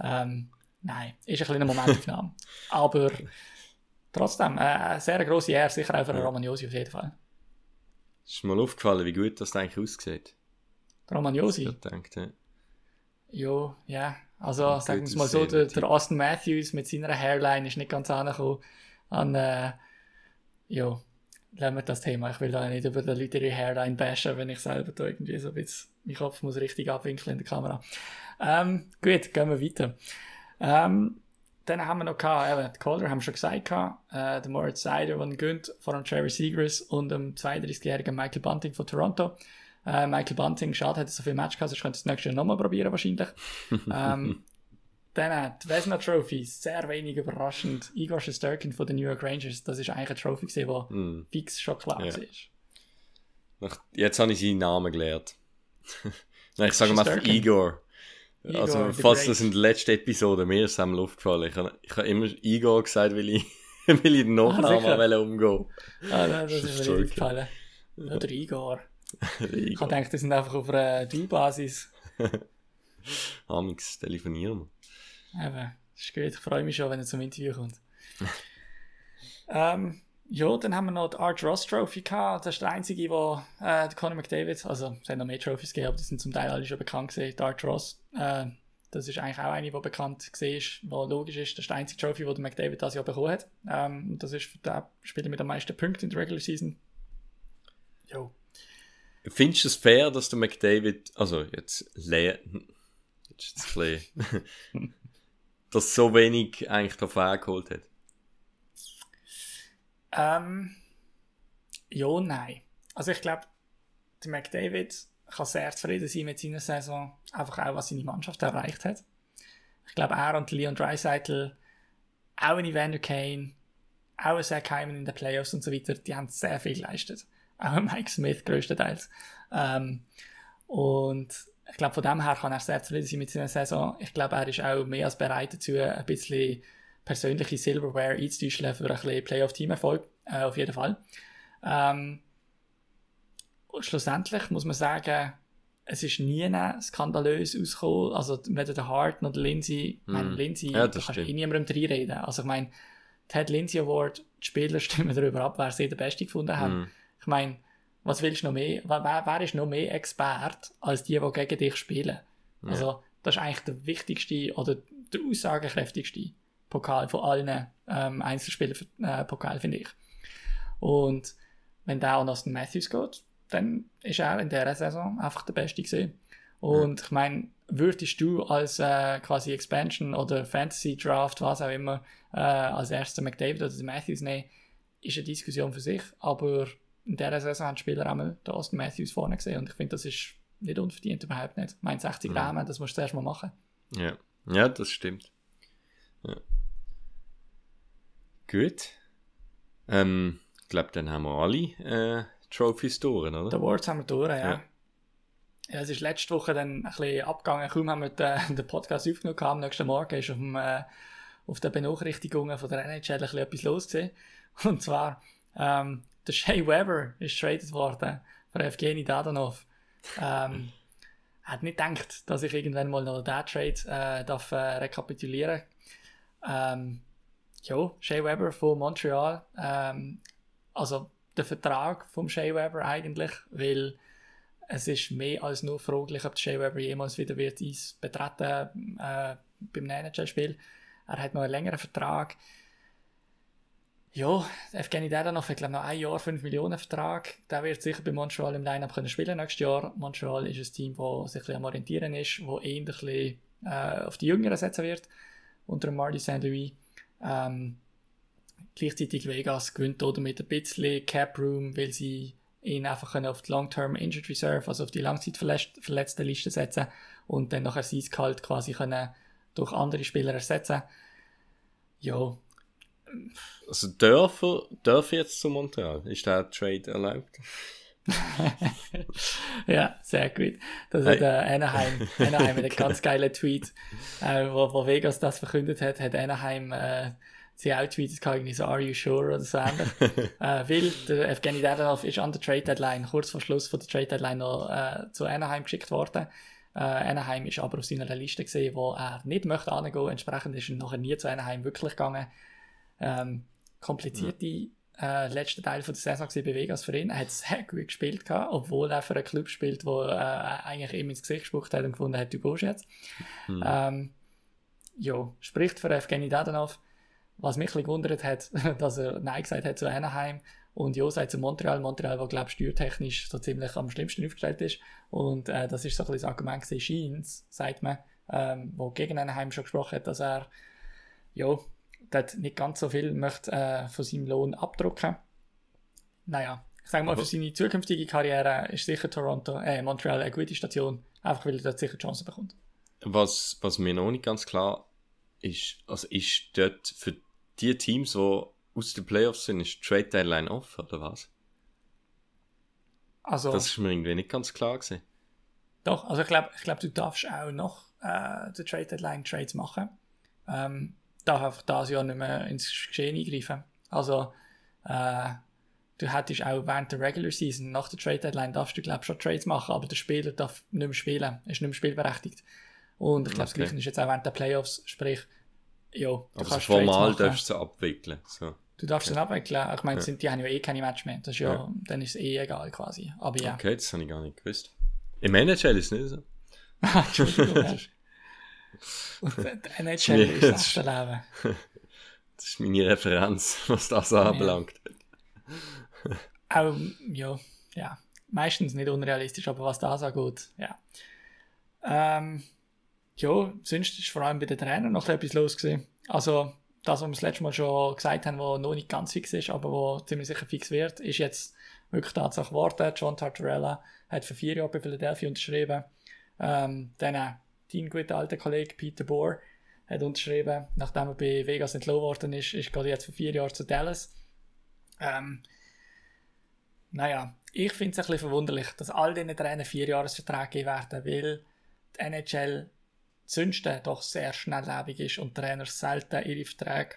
[SPEAKER 3] Ähm, nein, ist ein kleiner Momentaufnahme. Aber trotzdem, äh, eine sehr grosse Ehre, sicher auch für ja. Romagnosi auf jeden Fall.
[SPEAKER 2] Ist mir mal aufgefallen, wie gut das eigentlich aussieht?
[SPEAKER 3] Romagnosi?
[SPEAKER 2] Ich denkt, ja.
[SPEAKER 3] Jo, ja. Also, sagen wir es mal so, der, der, Austin Matthews mit seiner Hairline ist nicht ganz angekommen an, äh, jo, lassen wir das Thema. Ich will da nicht über die Leute ihre Hairline bashen, wenn ich selber da irgendwie so ein bisschen, mein Kopf muss richtig abwinkeln in der Kamera. Ähm, gut, gehen wir weiter. Ähm, dann haben wir noch gehabt, eben, die Calder haben wir schon gesagt, gehabt, äh, der Moritz Seider, der gönnt, vor allem Trevor Seagrass und dem 32-jährigen Michael Bunting von Toronto. Äh, Michael Bunting, schade, hat so viel Match gehabt, sonst könnte es das nächste Jahr nochmal probieren wahrscheinlich. ähm, dann die Vesna Trophy, sehr wenig überraschend. Igor Shesterkin von den New York Rangers, das ist eigentlich eine Trophy, die mm. fix schon klar ja.
[SPEAKER 2] war. Jetzt habe ich seinen Namen gelernt. Nein, ich sage mal einfach Igor. Igor. Also, falls das in der letzten Episode mir ist einmal aufgefallen. Ich habe, ich habe immer Igor gesagt, weil ich, weil ich den Nachnamen ah, umgehen
[SPEAKER 3] Ah, nein, das ist mir nicht gefallen. Oder Igor. Ich habe gedacht, das sind einfach auf einer Du-Basis.
[SPEAKER 2] Amix, telefonieren wir.
[SPEAKER 3] Eben, ist gut. Ich freue mich schon, wenn er zum Interview kommt. ähm, ja, dann haben wir noch die Art Ross Trophy gehabt. Das ist der einzige, wo äh, Conor McDavid, also es haben noch mehr Trophies gegeben, aber die sind zum Teil alle schon bekannt gesehen. Die Art Ross, äh, das ist eigentlich auch eine, die bekannt gesehen ist, wo logisch ist. Das ist der einzige Trophy, wo der McDavid das Jahr bekommen hat. Ähm, das ist für den Spieler mit den meisten Punkten in der Regular Season. Jo.
[SPEAKER 2] Findest du es fair, dass der McDavid, also jetzt leer, jetzt ist es ein dass so wenig eigentlich davon geholt hat?
[SPEAKER 3] Ähm, ja, nein. Also ich glaube, der McDavid kann sehr zufrieden sein mit seiner Saison, einfach auch, was seine Mannschaft erreicht hat. Ich glaube, er und Leon Dreisaitl, auch ein Evander Kane, auch ein Zach Hyman in den Playoffs und so weiter, die haben sehr viel geleistet. Auch Mike Smith größtenteils. Ähm, und ich glaube, von dem her kann er sehr zufrieden sein mit seiner Saison. Ich glaube, er ist auch mehr als bereit dazu, ein bisschen persönliche Silverware einzutauschen für ein bisschen Playoff-Team-Erfolg. Äh, auf jeden Fall. Ähm, schlussendlich muss man sagen, es ist nie skandalös ausgekommen. Also, weder der Hart noch der Lindsay, mm. meine, Lindsay, ja, da kannst du eh niemandem reinreden. Also, ich meine, Ted Lindsay Award, die Spieler stimmen darüber ab, wer sie den Besten gefunden haben. Mm. Ich meine, was willst du noch mehr? Wer, wer ist noch mehr Expert als die, die gegen dich spielen? Ja. Also, das ist eigentlich der wichtigste oder der aussagekräftigste Pokal von allen ähm, Einzelspieler-Pokal, äh, finde ich. Und wenn der an Austin Matthews geht, dann ist er in dieser Saison einfach der Beste gesehen. Und ja. ich meine, würdest du als äh, quasi Expansion oder Fantasy Draft, was auch immer, äh, als erster McDavid oder Matthews nehmen, ist eine Diskussion für sich. Aber in dieser Saison haben die Spieler einmal den Austin Matthews vorne gesehen und ich finde, das ist nicht unverdient, überhaupt nicht. Ich meine, 60 ja. Rahmen, das musst du zuerst mal machen.
[SPEAKER 2] Ja, ja das stimmt. Ja. Gut. Ähm, ich glaube, dann haben wir alle äh, Trophies durch, oder?
[SPEAKER 3] Die Awards haben wir durch, ja. ja. Ja, es ist letzte Woche dann ein bisschen abgegangen. Kaum haben wir den, den Podcast aufgenommen, am nächsten Morgen ist auf, dem, äh, auf den Benachrichtigungen von der NHL ein bisschen etwas los gewesen. Und zwar, ähm, der Shea Weber ist traded worden von Evgeny Dadanov. Ähm, hat nicht gedacht, dass ich irgendwann mal noch diesen Trade äh, darf, äh, rekapitulieren ähm, ja, Shea Weber von Montreal. Ähm, also der Vertrag vom Shea Weber eigentlich, weil es ist mehr als nur fraglich, ob Shea Weber jemals wieder wird Eis betreten äh, beim NHL-Spiel. Er hat noch einen längeren Vertrag. Ja, Evgeny Dadanov hat glaube noch ein Jahr 5 Millionen Vertrag. Der wird sicher bei Montreal im Line-Up können spielen nächstes Jahr. Montreal ist ein Team, das sich am Orientieren ist, das eher äh, auf die Jüngeren setzen wird, unter Marty St. Louis. Ähm, gleichzeitig Vegas gewinnt damit ein bisschen Cap Room, weil sie ihn einfach auf die Long-Term Injured Reserve, also auf die Langzeitverletzten Liste setzen und dann nachher sein Gehalt quasi können durch andere Spieler ersetzen. Ja,
[SPEAKER 2] also dürfen, dürfen jetzt zu Montreal? Ist der Trade erlaubt?
[SPEAKER 3] ja, sehr gut. Das hey. hat äh, Anaheim, Anaheim hat einen ganz geilen Tweet, äh, wo, wo Vegas das verkündet hat, hat Anaheim äh, sie auch tweetet irgendwie so, are you sure oder so ähnlich. äh, weil der Evgeny Dadonov ist an der Trade Deadline, kurz vor Schluss von der Trade Deadline noch äh, zu Anaheim geschickt worden. Äh, Anaheim ist aber auf seiner Liste gesehen, wo er nicht möchte angehen. Entsprechend ist er nachher nie zu Anaheim wirklich gegangen. Ähm, komplizierte mhm. äh, letzter Teil von der Saison bei Vegas für ihn. Er hat sehr gut gespielt gehabt, obwohl er für einen Club spielt, wo äh, eigentlich ihm ins Gesicht gespuckt hat und gefunden hat, du gehst jetzt. Mhm. Ähm, ja, spricht für Evgeny Dadonov. Was mich ein gewundert hat, dass er Nein gesagt hat zu Anaheim und Ja sagt zu Montreal. Montreal, wo glaube ich steuertechnisch so ziemlich am schlimmsten aufgestellt ist. Und äh, das ist so ein bisschen das Argument gewesen, Scheins, sagt man, ähm, wo gegen Anaheim schon gesprochen hat, dass er ja, dort nicht ganz so viel möchte äh, von seinem Lohn abdrucken. Naja, ich sage mal, für seine zukünftige Karriere ist sicher Toronto, äh, Montreal eine gute Station, einfach weil er dort sicher Chancen bekommt.
[SPEAKER 2] Was, was mir noch nicht ganz klar ist, also ist dort für die Teams, die aus den Playoffs sind, ist Trade Deadline off, oder was? Also, das ist mir irgendwie nicht ganz klar gewesen.
[SPEAKER 3] Doch, also ich glaube, ich glaub, du darfst auch noch äh, die Trade Deadline Trades machen. Ähm, darf einfach das Jahr nicht mehr ins Geschehen eingreifen. Also, äh, du hättest auch während der Regular Season, nach der Trade Deadline, darfst du, glaube schon Trades machen, aber der Spieler darf nicht mehr spielen, ist nicht mehr spielberechtigt. Und ich glaube, okay. das Gleiche ist jetzt auch während der Playoffs, sprich, ja, du
[SPEAKER 2] also kannst formal darfst du sie abwickeln. So.
[SPEAKER 3] Du darfst okay. abwickeln. Ich meine, ja. die haben ja eh keine Match mehr. Das ist ja, ja. Dann ist es eh egal quasi. Aber ja.
[SPEAKER 2] Okay, das habe ich gar nicht gewusst. Im NHL ist es nicht so.
[SPEAKER 3] Entschuldigung. NHL ist das echte Leben.
[SPEAKER 2] Das ist meine Referenz, was das anbelangt.
[SPEAKER 3] Auch, ja, ja. Meistens nicht unrealistisch, aber was das angeht, ja. Ähm, ja, sonst ist vor allem bei den Trainern noch etwas los gewesen. Also, das, was wir das letzte Mal schon gesagt haben, was noch nicht ganz fix ist, aber was ziemlich sicher fix wird, ist jetzt wirklich Tatsache geworden. John Tartarella hat für vier Jahre bei Philadelphia unterschrieben. Ähm, dann dein guter alter Kollege Peter Bohr hat unterschrieben, nachdem er bei Vegas entlohnt worden ist, ist gerade jetzt für vier Jahre zu Dallas. Ähm, naja, ich finde es ein bisschen verwunderlich, dass all diesen Trainern vier Jahresverträge geben werden, weil die NHL Zünsten doch sehr schnelllebig ist und Trainer selten ihre Verträge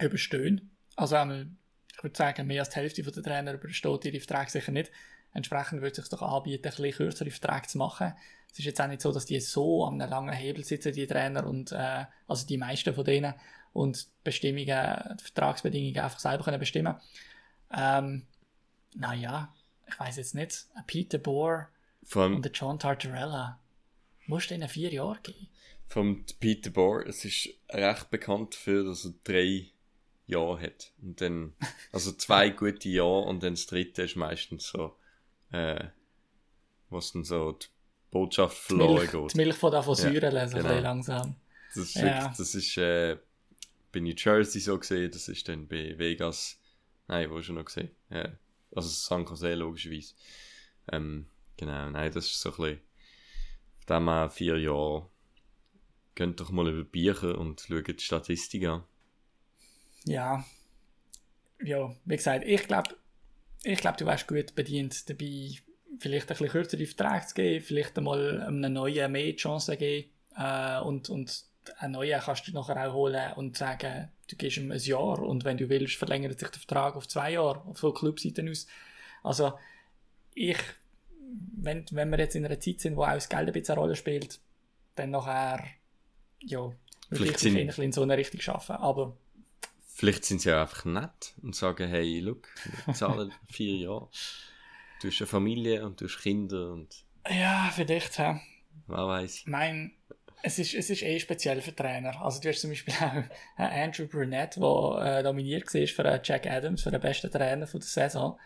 [SPEAKER 3] überstehen. Also einmal, ich würde sagen, mehr als die Hälfte der Trainer übersteht ihre Verträge sicher nicht. Entsprechend würde es sich doch anbieten, ein bisschen kürzere Verträge zu machen. Es ist jetzt auch nicht so, dass die so an einem langen Hebel sitzen, die Trainer, und, äh, also die meisten von denen, und Bestimmungen, Vertragsbedingungen einfach selber können bestimmen ähm, Naja, ich weiß jetzt nicht. Peter Bohr und der John Tartarella musst du ihnen vier Jahre geben.
[SPEAKER 2] Vom Peter Bohr, es ist recht bekannt dafür, dass er drei Jahre hat. Und dann, also zwei gute Jahre und dann das dritte ist meistens so, äh, was dann so die Botschaft verloren
[SPEAKER 3] geht. Die Milch von der Säure ja, lesen, genau. langsam.
[SPEAKER 2] Das ist, ja. wirklich, das ist äh, bei New Jersey so gesehen, das ist dann bei Vegas, nein, wo schon noch gesehen, ja, also San Jose logischerweise. Ähm, genau, nein, das ist so ein bisschen dem mal vier Jahren. Geht doch mal über Bücher und schaut die Statistik an.
[SPEAKER 3] Ja. Ja, wie gesagt, ich glaube, ich glaub, du wärst gut bedient dabei, vielleicht ein bisschen kürzere Verträge zu geben, vielleicht einmal einem neuen mehr Chancen geben äh, und, und einen neuen kannst du nachher auch holen und sagen, du gehst ihm ein Jahr und wenn du willst, verlängert sich der Vertrag auf zwei Jahre von Clubseiten aus. Also ich wenn, wenn wir jetzt in einer Zeit sind, wo auch das Geld ein bisschen eine Rolle spielt, dann nachher, ja, vielleicht sind, ein in so eine Richtung schaffen, aber...
[SPEAKER 2] Vielleicht sind sie ja einfach nett und sagen, hey, look, wir zahlen vier Jahre. Du hast eine Familie und du hast Kinder und...
[SPEAKER 3] Ja, vielleicht, ja.
[SPEAKER 2] Wer weiß.
[SPEAKER 3] Mein, es ist, es ist eh speziell für Trainer. Also du hast zum Beispiel auch Andrew Burnett, der äh, nominiert war für Jack Adams, für den besten Trainer von der Saison.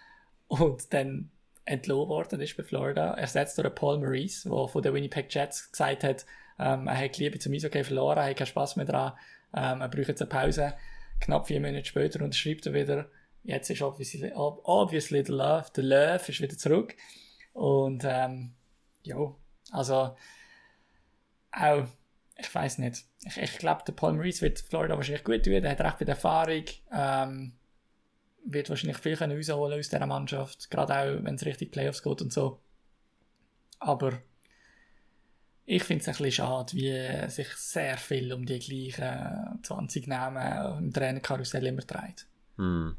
[SPEAKER 3] Und dann entlohnt worden ist bei Florida, ersetzt durch Paul Maurice, der von den Winnipeg Jets gesagt hat, ähm, er hat Liebe zum Eishockey verloren, er hat keinen Spass mehr dran, ähm, er braucht jetzt eine Pause. Knapp vier Monate später unterschreibt er wieder, jetzt ist obviously, obviously the love, the love ist wieder zurück. Und ähm, ja, also auch, ich weiß nicht, ich, ich glaube, der Paul Maurice wird Florida wahrscheinlich gut tun, er hat recht viel Erfahrung, ähm, wird wahrscheinlich viel können rausholen aus dieser Mannschaft, gerade auch wenn es richtig Playoffs geht und so. Aber ich finde es ein bisschen schade, wie sich sehr viel um die gleichen 20 Namen im Trainerkarussell immer dreht.
[SPEAKER 2] Hm.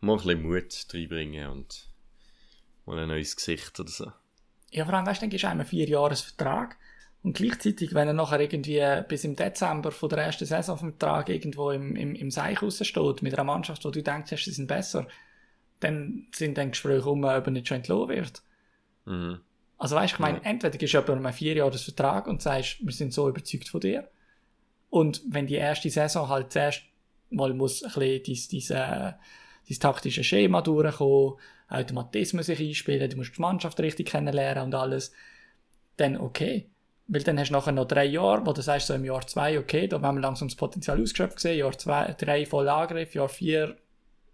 [SPEAKER 2] Mal ein bisschen Mut reinbringen und mal ein neues Gesicht oder so.
[SPEAKER 3] Ja, vor allem, weißt du, dann gibst du einem einen Vierjahresvertrag und gleichzeitig, wenn er nachher irgendwie bis im Dezember von der ersten Saison vom Vertrag irgendwo im, im, im Seich raussteht, mit einer Mannschaft, wo du denkst, sie sind besser, dann sind dann Gespräche um, ob er nicht schon entlohnt wird.
[SPEAKER 2] Mhm.
[SPEAKER 3] Also weißt du, ich meine, ja. entweder gibst du jemandem einen Vierjahresvertrag und sagst, wir sind so überzeugt von dir. Und wenn die erste Saison halt zuerst mal muss ein bisschen dieses, dieses, dieses taktische Schema durchkommen, Automatismus sich einspielen, du musst die Mannschaft richtig kennenlernen und alles, dann okay. Weil dann hast du nachher noch drei Jahre, wo du sagst, so im Jahr zwei, okay, da haben wir langsam das Potenzial ausgeschöpft gesehen, Jahr zwei, drei voll Angriff, Jahr vier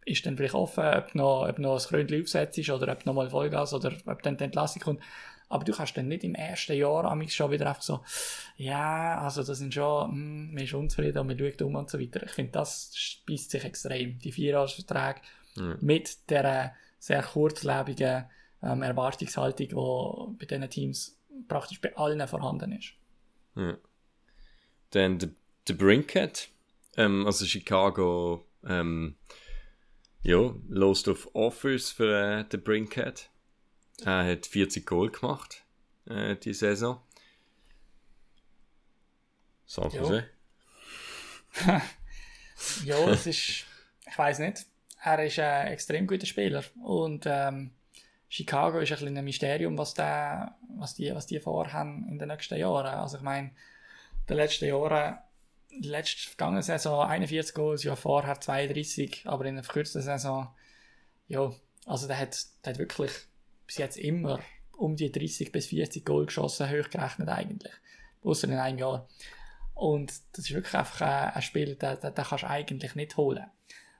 [SPEAKER 3] ist dann vielleicht offen, ob noch, ob noch ein Krönchen aufsetzt oder ob noch mal Vollgas oder ob dann die Entlassung kommt. Aber du kannst dann nicht im ersten Jahr schon wieder einfach so, ja, also das sind schon, hm, man ist unzufrieden und man schaut um und so weiter. Ich finde, das speist sich extrem. Die Vierjahresverträge ja. mit der sehr kurzlebigen ähm, Erwartungshaltung, die bei diesen Teams praktisch bei allen vorhanden ist.
[SPEAKER 2] Ja. Dann der Brinkhead, ähm, also Chicago, ähm, ja, lost auf Offers für äh, den Brinkhead. Er hat 40 Goal gemacht, äh, die Saison. San Jose.
[SPEAKER 3] ja, es ist, ich weiß nicht. Er ist ein extrem guter Spieler und ähm, Chicago ist ein, bisschen ein Mysterium, was, der, was, die, was die vorhaben in den nächsten Jahren. Also ich meine, in den letzten Jahren, die letzte vergangene Saison 41 Goals, ja vorher 32, aber in der verkürzten Saison, ja, also der hat, der hat wirklich bis jetzt immer um die 30 bis 40 Goal geschossen, hochgerechnet eigentlich. Außer in einem Jahr. Und das ist wirklich einfach ein, Spiel, den, den, den kannst du eigentlich nicht holen.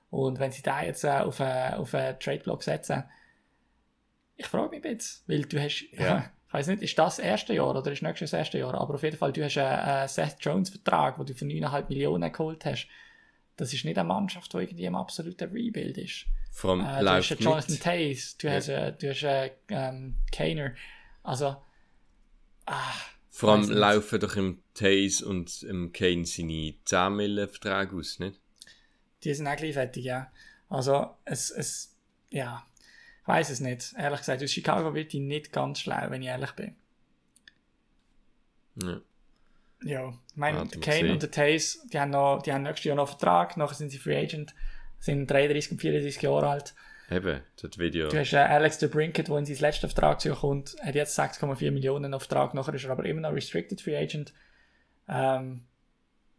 [SPEAKER 3] Und wenn sie da jetzt äh, auf einen, auf einen Trade-Block setzen, ich frage mich jetzt, weil du hast, ja. ich weiß nicht, ist das das erste Jahr oder ist nächstes das erste Jahr, aber auf jeden Fall, du hast einen, einen Seth Jones-Vertrag, den du für 9,5 Millionen geholt hast. Das ist nicht eine Mannschaft, die irgendwie im absoluten Rebuild ist.
[SPEAKER 2] Vom
[SPEAKER 3] äh, du hast Jonathan Tays, du ja. hast, äh, du hast äh, ähm, Kaner. Also, ah,
[SPEAKER 2] Vor allem laufen doch im Tays und im Kane seine 10 Millionen Verträge aus, nicht?
[SPEAKER 3] Die sind auch gleich fertig, ja. Also, es, es, ja, ich weiß es nicht. Ehrlich gesagt, aus Chicago wird die nicht ganz schlau, wenn ich ehrlich bin.
[SPEAKER 2] Ja.
[SPEAKER 3] Ja, ich meine, der Kane und der Tays, die haben, noch, die haben nächstes Jahr noch Vertrag, nachher sind sie Free Agent sind 33 und 34 Jahre alt.
[SPEAKER 2] Eben, das Video.
[SPEAKER 3] Du hast äh, Alex de Brinkett, der in sein letztes Vertrag kommt, hat jetzt 6,4 Millionen auf Vertrag, nachher ist er aber immer noch Restricted Free Agent. Ähm,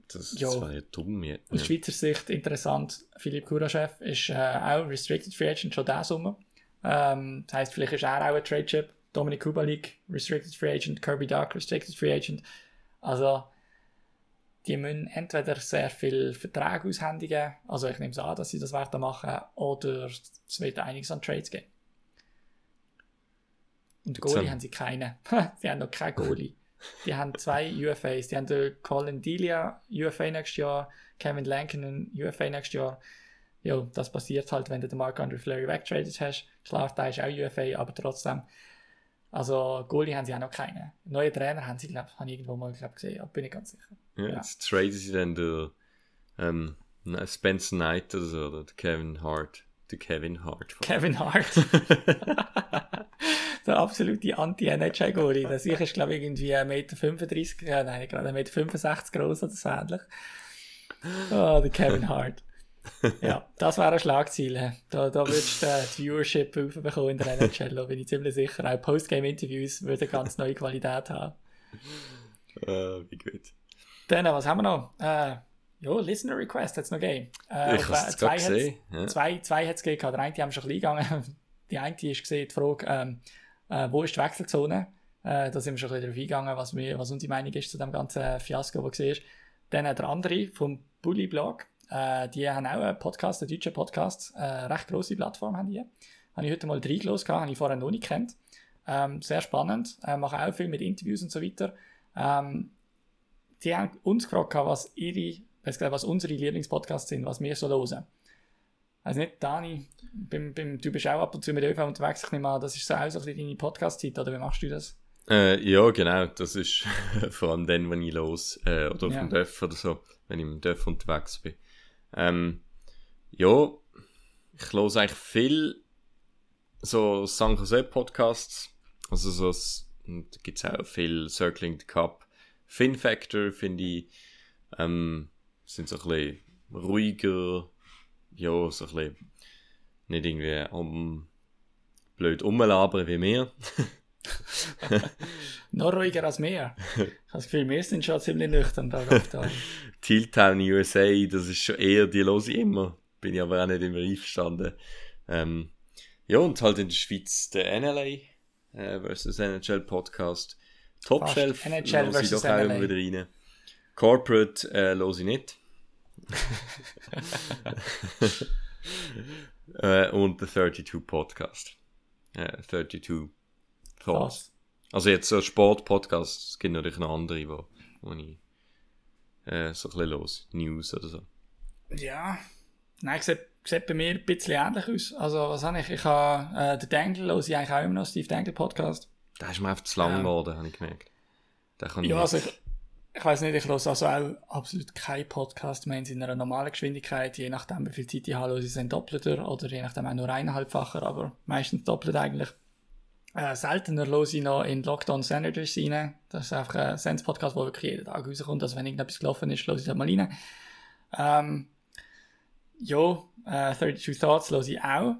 [SPEAKER 2] das, das ja, war ja dumm jetzt.
[SPEAKER 3] Aus Schweizer Sicht interessant, Philipp Kuraschew ist äh, auch Restricted Free Agent schon diesen Sommer. Ähm, das heisst, vielleicht ist er auch ein Trade Chip. Dominik Kubalik, Restricted Free Agent, Kirby Duck, Restricted Free Agent. Also, die müssen entweder sehr viel Verträge aushändigen, also ich nehme es an, dass sie das werden machen, oder es wird einiges an Trades geben. Und Goalie haben sie keine. sie haben noch keinen Goalie. Die haben zwei UFAs. Die haben den Colin Delia UFA nächstes Jahr, Kevin Lankinen UFA nächstes Jahr. Ja, das passiert halt, wenn du den Mark Andre Fleury wegtradet hast. Klar, da ist auch UFA, aber trotzdem. Also Goalie haben sie auch noch keine. Neue Trainer haben sie, glaube ich, irgendwo mal glaub, gesehen, aber bin ich ganz sicher.
[SPEAKER 2] Ja, jetzt traden sie dann den ähm, Spencer Knight oder so, oder Kevin Hart. Der Kevin Hart.
[SPEAKER 3] Kevin Hart. der absolute Anti-NHL-Goalie. Der sicher ist, glaube ich, irgendwie 1,35 Meter, ja, nein, gerade 1,65 Meter groß oder so ähnlich. Oh, der Kevin Hart. Ja, das wäre ein Schlagziel. Da, da würdest du die Viewership aufbekommen in der NHL, da bin ich ziemlich sicher. Auch Postgame-Interviews würden ganz neue Qualität haben.
[SPEAKER 2] Uh, wie gut.
[SPEAKER 3] Dann, was haben wir noch? Äh, ja, Listener Request hat es noch gegeben. Äh,
[SPEAKER 2] ich habe es zwei, gesehen.
[SPEAKER 3] Ja. Zwei, zwei hat es gegeben. Der eine haben schon ein bisschen eingegangen. Die eine ist gesehen, die Frage, ähm, äh, wo ist die Wechselzone? Äh, da sind wir schon ein bisschen darauf eingegangen, was, wir, was unsere Meinung ist zu dem ganzen Fiasko, das war. Dann der andere vom Bully Blog. Äh, die haben auch einen Podcast, einen deutschen Podcast. Äh, recht grosse Plattform haben die. Habe ich heute mal reingelassen, habe ich vorher noch nicht kennt. Ähm, sehr spannend. Äh, machen auch viel mit Interviews und so weiter. Ähm, die haben uns gefragt, was ihre, was unsere Lieblingspodcasts sind, was wir so hören. Also nicht, Dani, beim, beim, du bist auch ab und zu mit ÖV unterwegs, ich nehme an, das ist so auch so deine Podcast-Zeit, oder wie machst du das?
[SPEAKER 2] Äh, ja, genau, das ist vor allem dann, wenn ich los, äh, oder auf ja. dem Dörf oder so, wenn ich im Dörf unterwegs bin. Ähm, ja, ich höre eigentlich viel so San Jose Podcasts, also so, da gibt es auch viel Circling the Cup. Fin Factor finde ich, ähm, sind so ein bisschen ruhiger, ja, so ein bisschen nicht irgendwie um blöd rumlabern wie mir.
[SPEAKER 3] Noch ruhiger als mehr. Ich habe das Gefühl, wir sind schon ziemlich nüchtern da.
[SPEAKER 2] Tiltown USA, das ist schon eher, die los immer. Bin ich aber auch nicht immer einverstanden. Ähm, ja, und halt in der Schweiz der NLA äh, versus NHL Podcast. Top Shelf
[SPEAKER 3] NHL versus doch auch immer
[SPEAKER 2] wieder rein. Corporate äh, los ich nicht. äh, und der 32 Podcast. Äh, 32 Thoughts. Also jetzt so Sport-Podcast, es gibt natürlich noch andere, wo, wo ich äh, so ein bisschen los, News oder so.
[SPEAKER 3] Ja, nein, sieht, sieht bei mir ein bisschen ähnlich aus. Also was habe ich? Ich habe äh, den Dangle, los ich eigentlich auch immer noch, Steve Dangle Podcast.
[SPEAKER 2] Da ist mir einfach zu lang ähm, geworden, habe ich gemerkt.
[SPEAKER 3] ja, also ich, ich weiß nicht, ich höre also auch absolut keinen Podcast mehr in einer normalen Geschwindigkeit, je nachdem wie viel Zeit ich habe, höre ich es doppelter oder je nachdem auch nur eineinhalbfacher, aber meistens doppelt eigentlich. Äh, seltener höre ich noch in Lockdown Senators rein. Das ist einfach ein Sense-Podcast, der wirklich jeden Tag rauskommt. Also wenn irgendetwas gelaufen ist, höre ich da mal rein. Ähm, ja, äh, 32 Thoughts höre ich auch.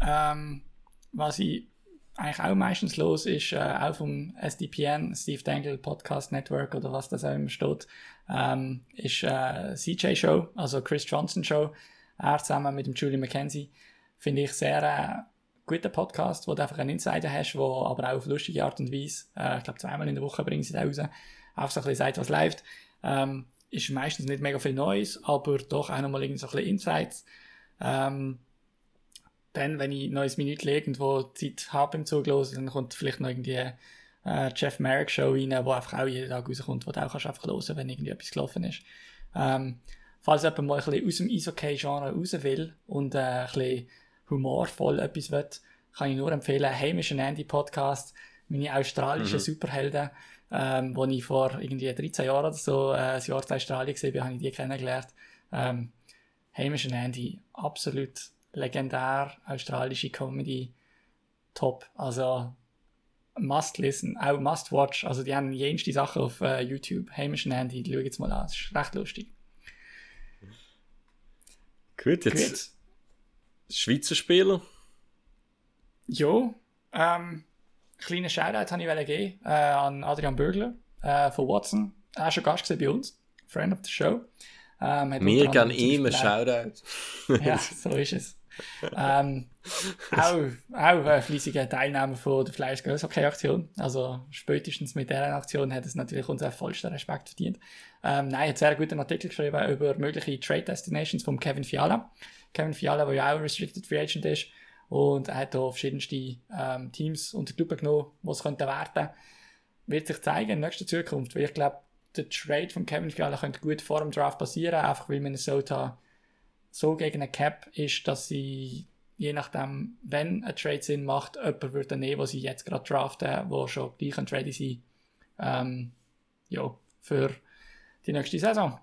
[SPEAKER 3] Ähm, was ich eigentlich auch meistens los ist, äh, auch vom SDPN, Steve Dangle Podcast Network oder was das auch immer steht, ähm, ist äh, CJ Show, also Chris Johnson Show. Er zusammen mit dem Julie McKenzie finde ich sehr guter Podcast, wo du einfach einen Insider hast, wo aber auch auf lustige Art und Weise, äh, ich glaube zweimal in der Woche bringen sie den raus, einfach so ein bisschen sagt, was läuft. Ähm, ist meistens nicht mega viel Neues, aber doch auch nochmal irgendwie so ein bisschen Insights. Ähm, dann, wenn ich neues Minute irgendwo Zeit habe im Zug los, dann kommt vielleicht noch irgendwie äh, Jeff Merrick Show rein, wo einfach auch jeden Tag rauskommt, wo du auch kannst einfach hören wenn irgendwie etwas gelaufen ist. Ähm, falls jemand mal ein bisschen aus dem Eishockey-Genre raus will und äh, ein bisschen humorvoll etwas will, kann ich nur empfehlen, Heimischen Andy Podcast, meine australischen mhm. Superhelden, ähm, wo ich vor irgendwie 13 Jahren oder so äh, ein Jahr in Australien gesehen habe, habe ich die kennengelernt. Ähm, Heimischen Andy, absolut legendär, australische Comedy, top. Also, must listen, auch must watch. Also, die haben jenste Sachen auf äh, YouTube. Hamish Andy, schau jetzt mal an, das ist recht lustig.
[SPEAKER 2] Gut, jetzt. Gut. Schweizer Spieler?
[SPEAKER 3] Ja, ähm, kleinen Shoutout habe ich geben äh, an Adrian Bürgler äh, von Watson. Er war schon Gast bei uns, Friend of the Show.
[SPEAKER 2] Ähm, Wir geben ihm einen Shoutout.
[SPEAKER 3] ja, so ist es ähm, auch auch ein fleissiger Teilnehmer von der Flyers Girls Hockey Aktion. Also spätestens mit dieser Aktion hat es natürlich unseren vollsten Respekt verdient. Ähm, nein, er hat sehr guten Artikel geschrieben über mögliche Trade Destinations von Kevin Fiala. Kevin Fiala, der ja auch Restricted Free Agent ist. Und er hat hier verschiedenste ähm, Teams unter die Lupe genommen, die es könnten werden. Wird sich zeigen in nächster Zukunft, weil ich glaube, der Trade von Kevin Fiala könnte gut vor dem Draft passieren, einfach weil Minnesota so gegen eine Cap ist, dass sie, je nachdem, wenn ein Trade Sinn macht, jemand würde nehmen, wo sie jetzt gerade draften, wo schon gleich ein Trade sein, ähm, ja, für die nächste Saison.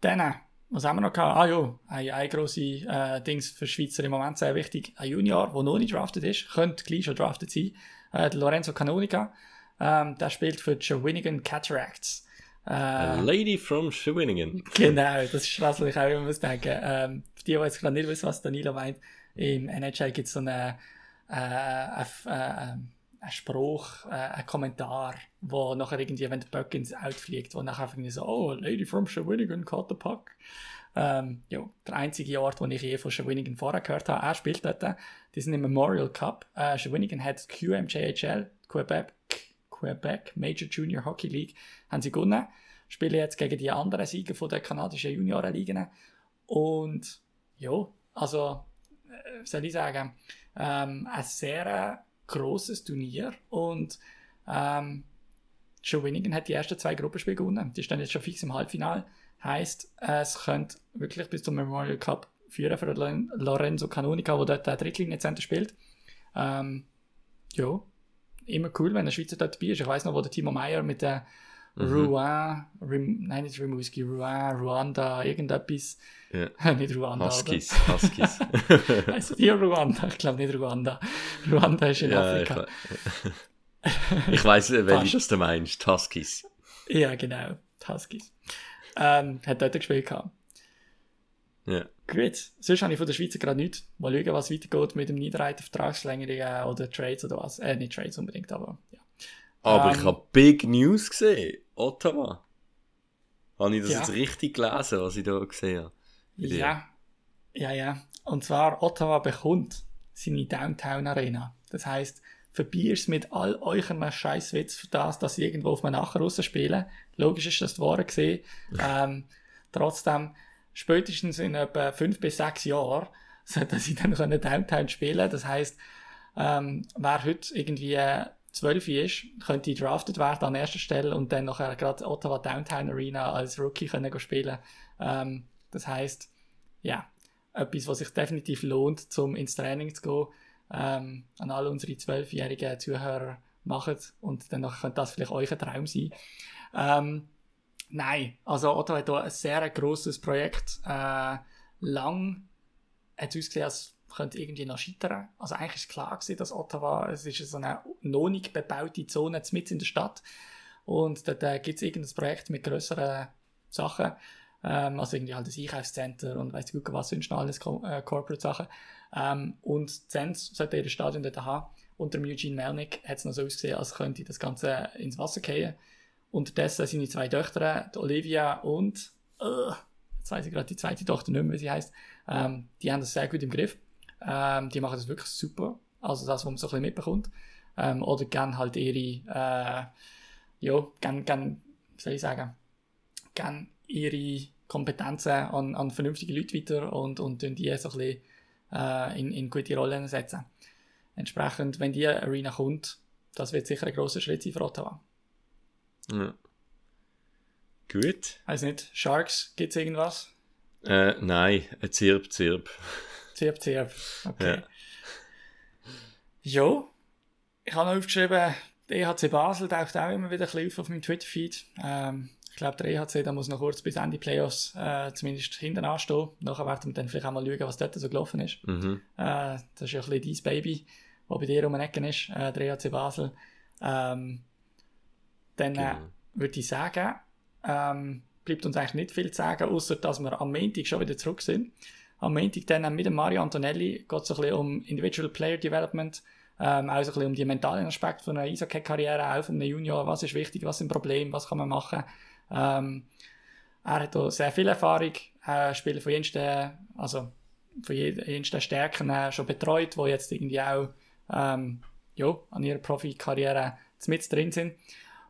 [SPEAKER 3] Dann, was haben wir noch gehabt? Ah ja, ein, ein grosses äh, Dings für Schweizer im Moment sehr wichtig. Ein Junior, der noch nicht drafted ist, könnte gleich schon drafted sein. Äh, Lorenzo Canonica. Ähm, der spielt für die Shawinigan Cataracts.
[SPEAKER 2] A Lady from Shawinigan.
[SPEAKER 3] Genau, das ist das, was ich auch immer muss denken. Ähm, für die, die jetzt gerade nicht wissen, was Danilo meint, im NHL gibt es so einen äh, äh, äh, ein Spruch, äh, ein Kommentar, wo nachher irgendwie, wenn der Böck ins Out fliegt, wo nachher irgendwie so, oh, Lady from Shawinigan caught the puck. Ähm, ja, der einzige Ort, wo ich je von Shawinigan vorher gehört habe, er spielt dort. Die sind im Memorial Cup. Äh, Shawinigan hat QMJHL, Quebec, Quebec Major Junior Hockey League, haben sie gewonnen. Spielen jetzt gegen die anderen Sieger von der kanadischen Juniorenligen. Und ja, also, äh, soll ich sagen, ähm, ein sehr großes Turnier und ähm, Shawinigan hat die ersten zwei Gruppenspiele gewonnen. Die stehen jetzt schon fix im Halbfinale. Heißt, es könnte wirklich bis zum Memorial Cup führen für Lorenzo Canonica, der dort der Drittlinie-Center spielt. Ähm, ja, immer cool, wenn ein Schweizer dort dabei ist. Ich weiß noch, wo der Timo Meyer mit der mhm. Rouen, Rim, nein, nicht Rimouski, Rouen, Ruanda, irgendetwas. Ja. nicht Ruanda.
[SPEAKER 2] Huskies, oder? Huskies.
[SPEAKER 3] also die Ruanda, ich glaube nicht Ruanda. Ruanda ist in ja, Afrika.
[SPEAKER 2] Ich, ich weiß, welches du meinst, Huskies.
[SPEAKER 3] Ja, genau, Huskies. Ähm, hat dort gespielt gehabt.
[SPEAKER 2] Ja.
[SPEAKER 3] Gut, sonst habe ich von der Schweiz gerade nichts. Mal schauen, was weitergeht mit dem Niederreiter Vertragslängerungen oder Trades oder was. Äh, nicht Trades unbedingt, aber ja.
[SPEAKER 2] Aber ähm, ich habe Big News gesehen. Ottawa. Habe ich das ja. jetzt richtig gelesen, was ich da gesehen habe?
[SPEAKER 3] Ja. Ja, ja. Und zwar, Ottawa bekommt seine Downtown Arena. Das heisst, verbierst mit all euren Scheißwitz für das, dass sie irgendwo auf einem Nachher spielen. Logisch ist das Ware gesehen. Ähm, trotzdem, spätestens in etwa fünf bis sechs Jahren sollten sie dann können Downtown spielen. Das heisst, ähm, wer heute irgendwie zwölf ist, könnte drafted werden an erster Stelle und dann nachher gerade Ottawa Downtown Arena als Rookie können spielen. Ähm, das heisst, ja, etwas, was sich definitiv lohnt, zum ins Training zu gehen, ähm, an alle unsere zwölfjährigen Zuhörer machen und dann könnte das vielleicht euer Traum sein. Ähm, Nein, also Ottawa hat hier ein sehr grosses Projekt. Äh, lang hat es ausgesehen, als könnte irgendwie noch scheitern. Also eigentlich ist klar gewesen, dass Ottawa, es ist so eine noch nicht bebaute Zone mitten in der Stadt. Und dort äh, gibt es irgendein Projekt mit größeren Sachen. Ähm, also irgendwie halt das Einkaufscenter und weiss gut was sonst noch alles, äh, Corporate-Sachen. Ähm, und Zenz sollte ihr Stadion dort haben. Unter Eugene Melnick hat es noch so ausgesehen, als könnte das Ganze ins Wasser fallen. Unterdessen seine zwei Töchter, Olivia und, uh, jetzt weiß ich gerade die zweite Tochter nicht mehr, wie sie heißt, ähm, die haben das sehr gut im Griff. Ähm, die machen das wirklich super. Also das, was man so ein bisschen mitbekommt. Ähm, oder gern halt ihre, äh, ja, gern, gern, wie soll ich sagen, gern ihre Kompetenzen an, an vernünftige Leute weiter und, und die so ein bisschen äh, in, in gute Rollen setzen. Entsprechend, wenn die Arena kommt, das wird sicher ein grosser Schritt sein für Ottawa.
[SPEAKER 2] Ja. Gut.
[SPEAKER 3] Weiß nicht, Sharks, gibt es irgendwas?
[SPEAKER 2] Äh, nein, ein Zirp, Zirp.
[SPEAKER 3] Zirp, Zirp, okay. Ja. Jo, ich habe noch aufgeschrieben, der EHC Basel taucht auch immer wieder ein bisschen auf meinem Twitter-Feed. Ähm, ich glaube, der EHC da muss noch kurz bis Ende Playoffs äh, zumindest hinten anstehen. Nachher werden wir dann vielleicht auch mal schauen, was dort so gelaufen ist.
[SPEAKER 2] Mhm.
[SPEAKER 3] Äh, das ist ja ein bisschen dein Baby, das bei dir um den Ecken ist, äh, der EHC Basel. Ähm, dann äh, genau. würde ich sagen, ähm, bleibt uns eigentlich nicht viel zu sagen, außer dass wir am Montag schon wieder zurück sind. Am Montag dann mit Mario Antonelli geht es ein bisschen um Individual Player Development, ähm, auch ein bisschen um die mentalen Aspekte von einer Eishockey-Karriere, auch von einem Junior, was ist wichtig, was sind Probleme, was kann man machen. Ähm, er hat auch sehr viel Erfahrung, äh, Spieler von jensten, also von jensten Stärken äh, schon betreut, die jetzt irgendwie auch ähm, ja, an ihrer Profikarriere mit drin sind.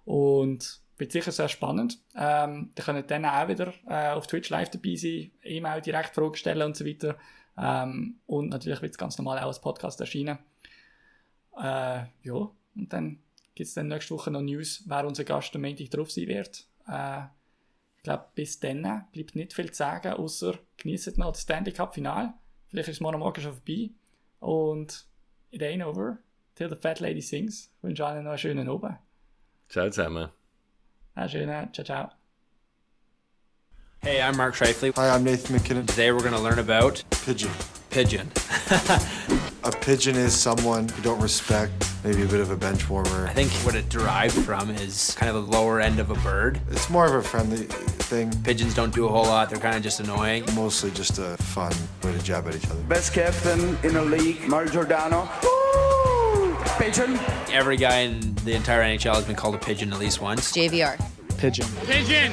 [SPEAKER 3] Und wird sicher sehr spannend. Ähm, ihr könnt dann auch wieder äh, auf Twitch live dabei sein, E-Mail direkt Fragen stellen und so weiter. Ähm, und natürlich wird es ganz normal auch als Podcast erscheinen. Äh, ja, und dann gibt es dann nächste Woche noch News, wer unser Gast am Montag drauf sein wird. Äh, ich glaube, bis dann bleibt nicht viel zu sagen, außer genießt noch das Stanley Cup Final. Vielleicht ist es morgen Morgen schon vorbei. Und it ain't over till the fat lady sings. Ich wünsche allen noch einen schönen Abend.
[SPEAKER 2] Ciao zusammen.
[SPEAKER 3] Ah, schön. Ciao, ciao.
[SPEAKER 1] Hey, I'm Mark Shifley.
[SPEAKER 4] Hi, I'm Nathan McKinnon.
[SPEAKER 1] Today we're going to learn about
[SPEAKER 4] pigeon.
[SPEAKER 1] Pigeon.
[SPEAKER 4] a pigeon is someone you don't respect, maybe a bit of a bench warmer.
[SPEAKER 1] I think what it derived from is kind of the lower end of a bird.
[SPEAKER 4] It's more of a friendly thing.
[SPEAKER 1] Pigeons don't do a whole lot, they're kind of just annoying.
[SPEAKER 4] Mostly just a fun way to jab at each other.
[SPEAKER 5] Best captain in the league, Mario Giordano. Pigeon.
[SPEAKER 1] Every guy in the entire NHL has been called a pigeon at least once.
[SPEAKER 6] JVR.
[SPEAKER 7] Pigeon.
[SPEAKER 8] Pigeon.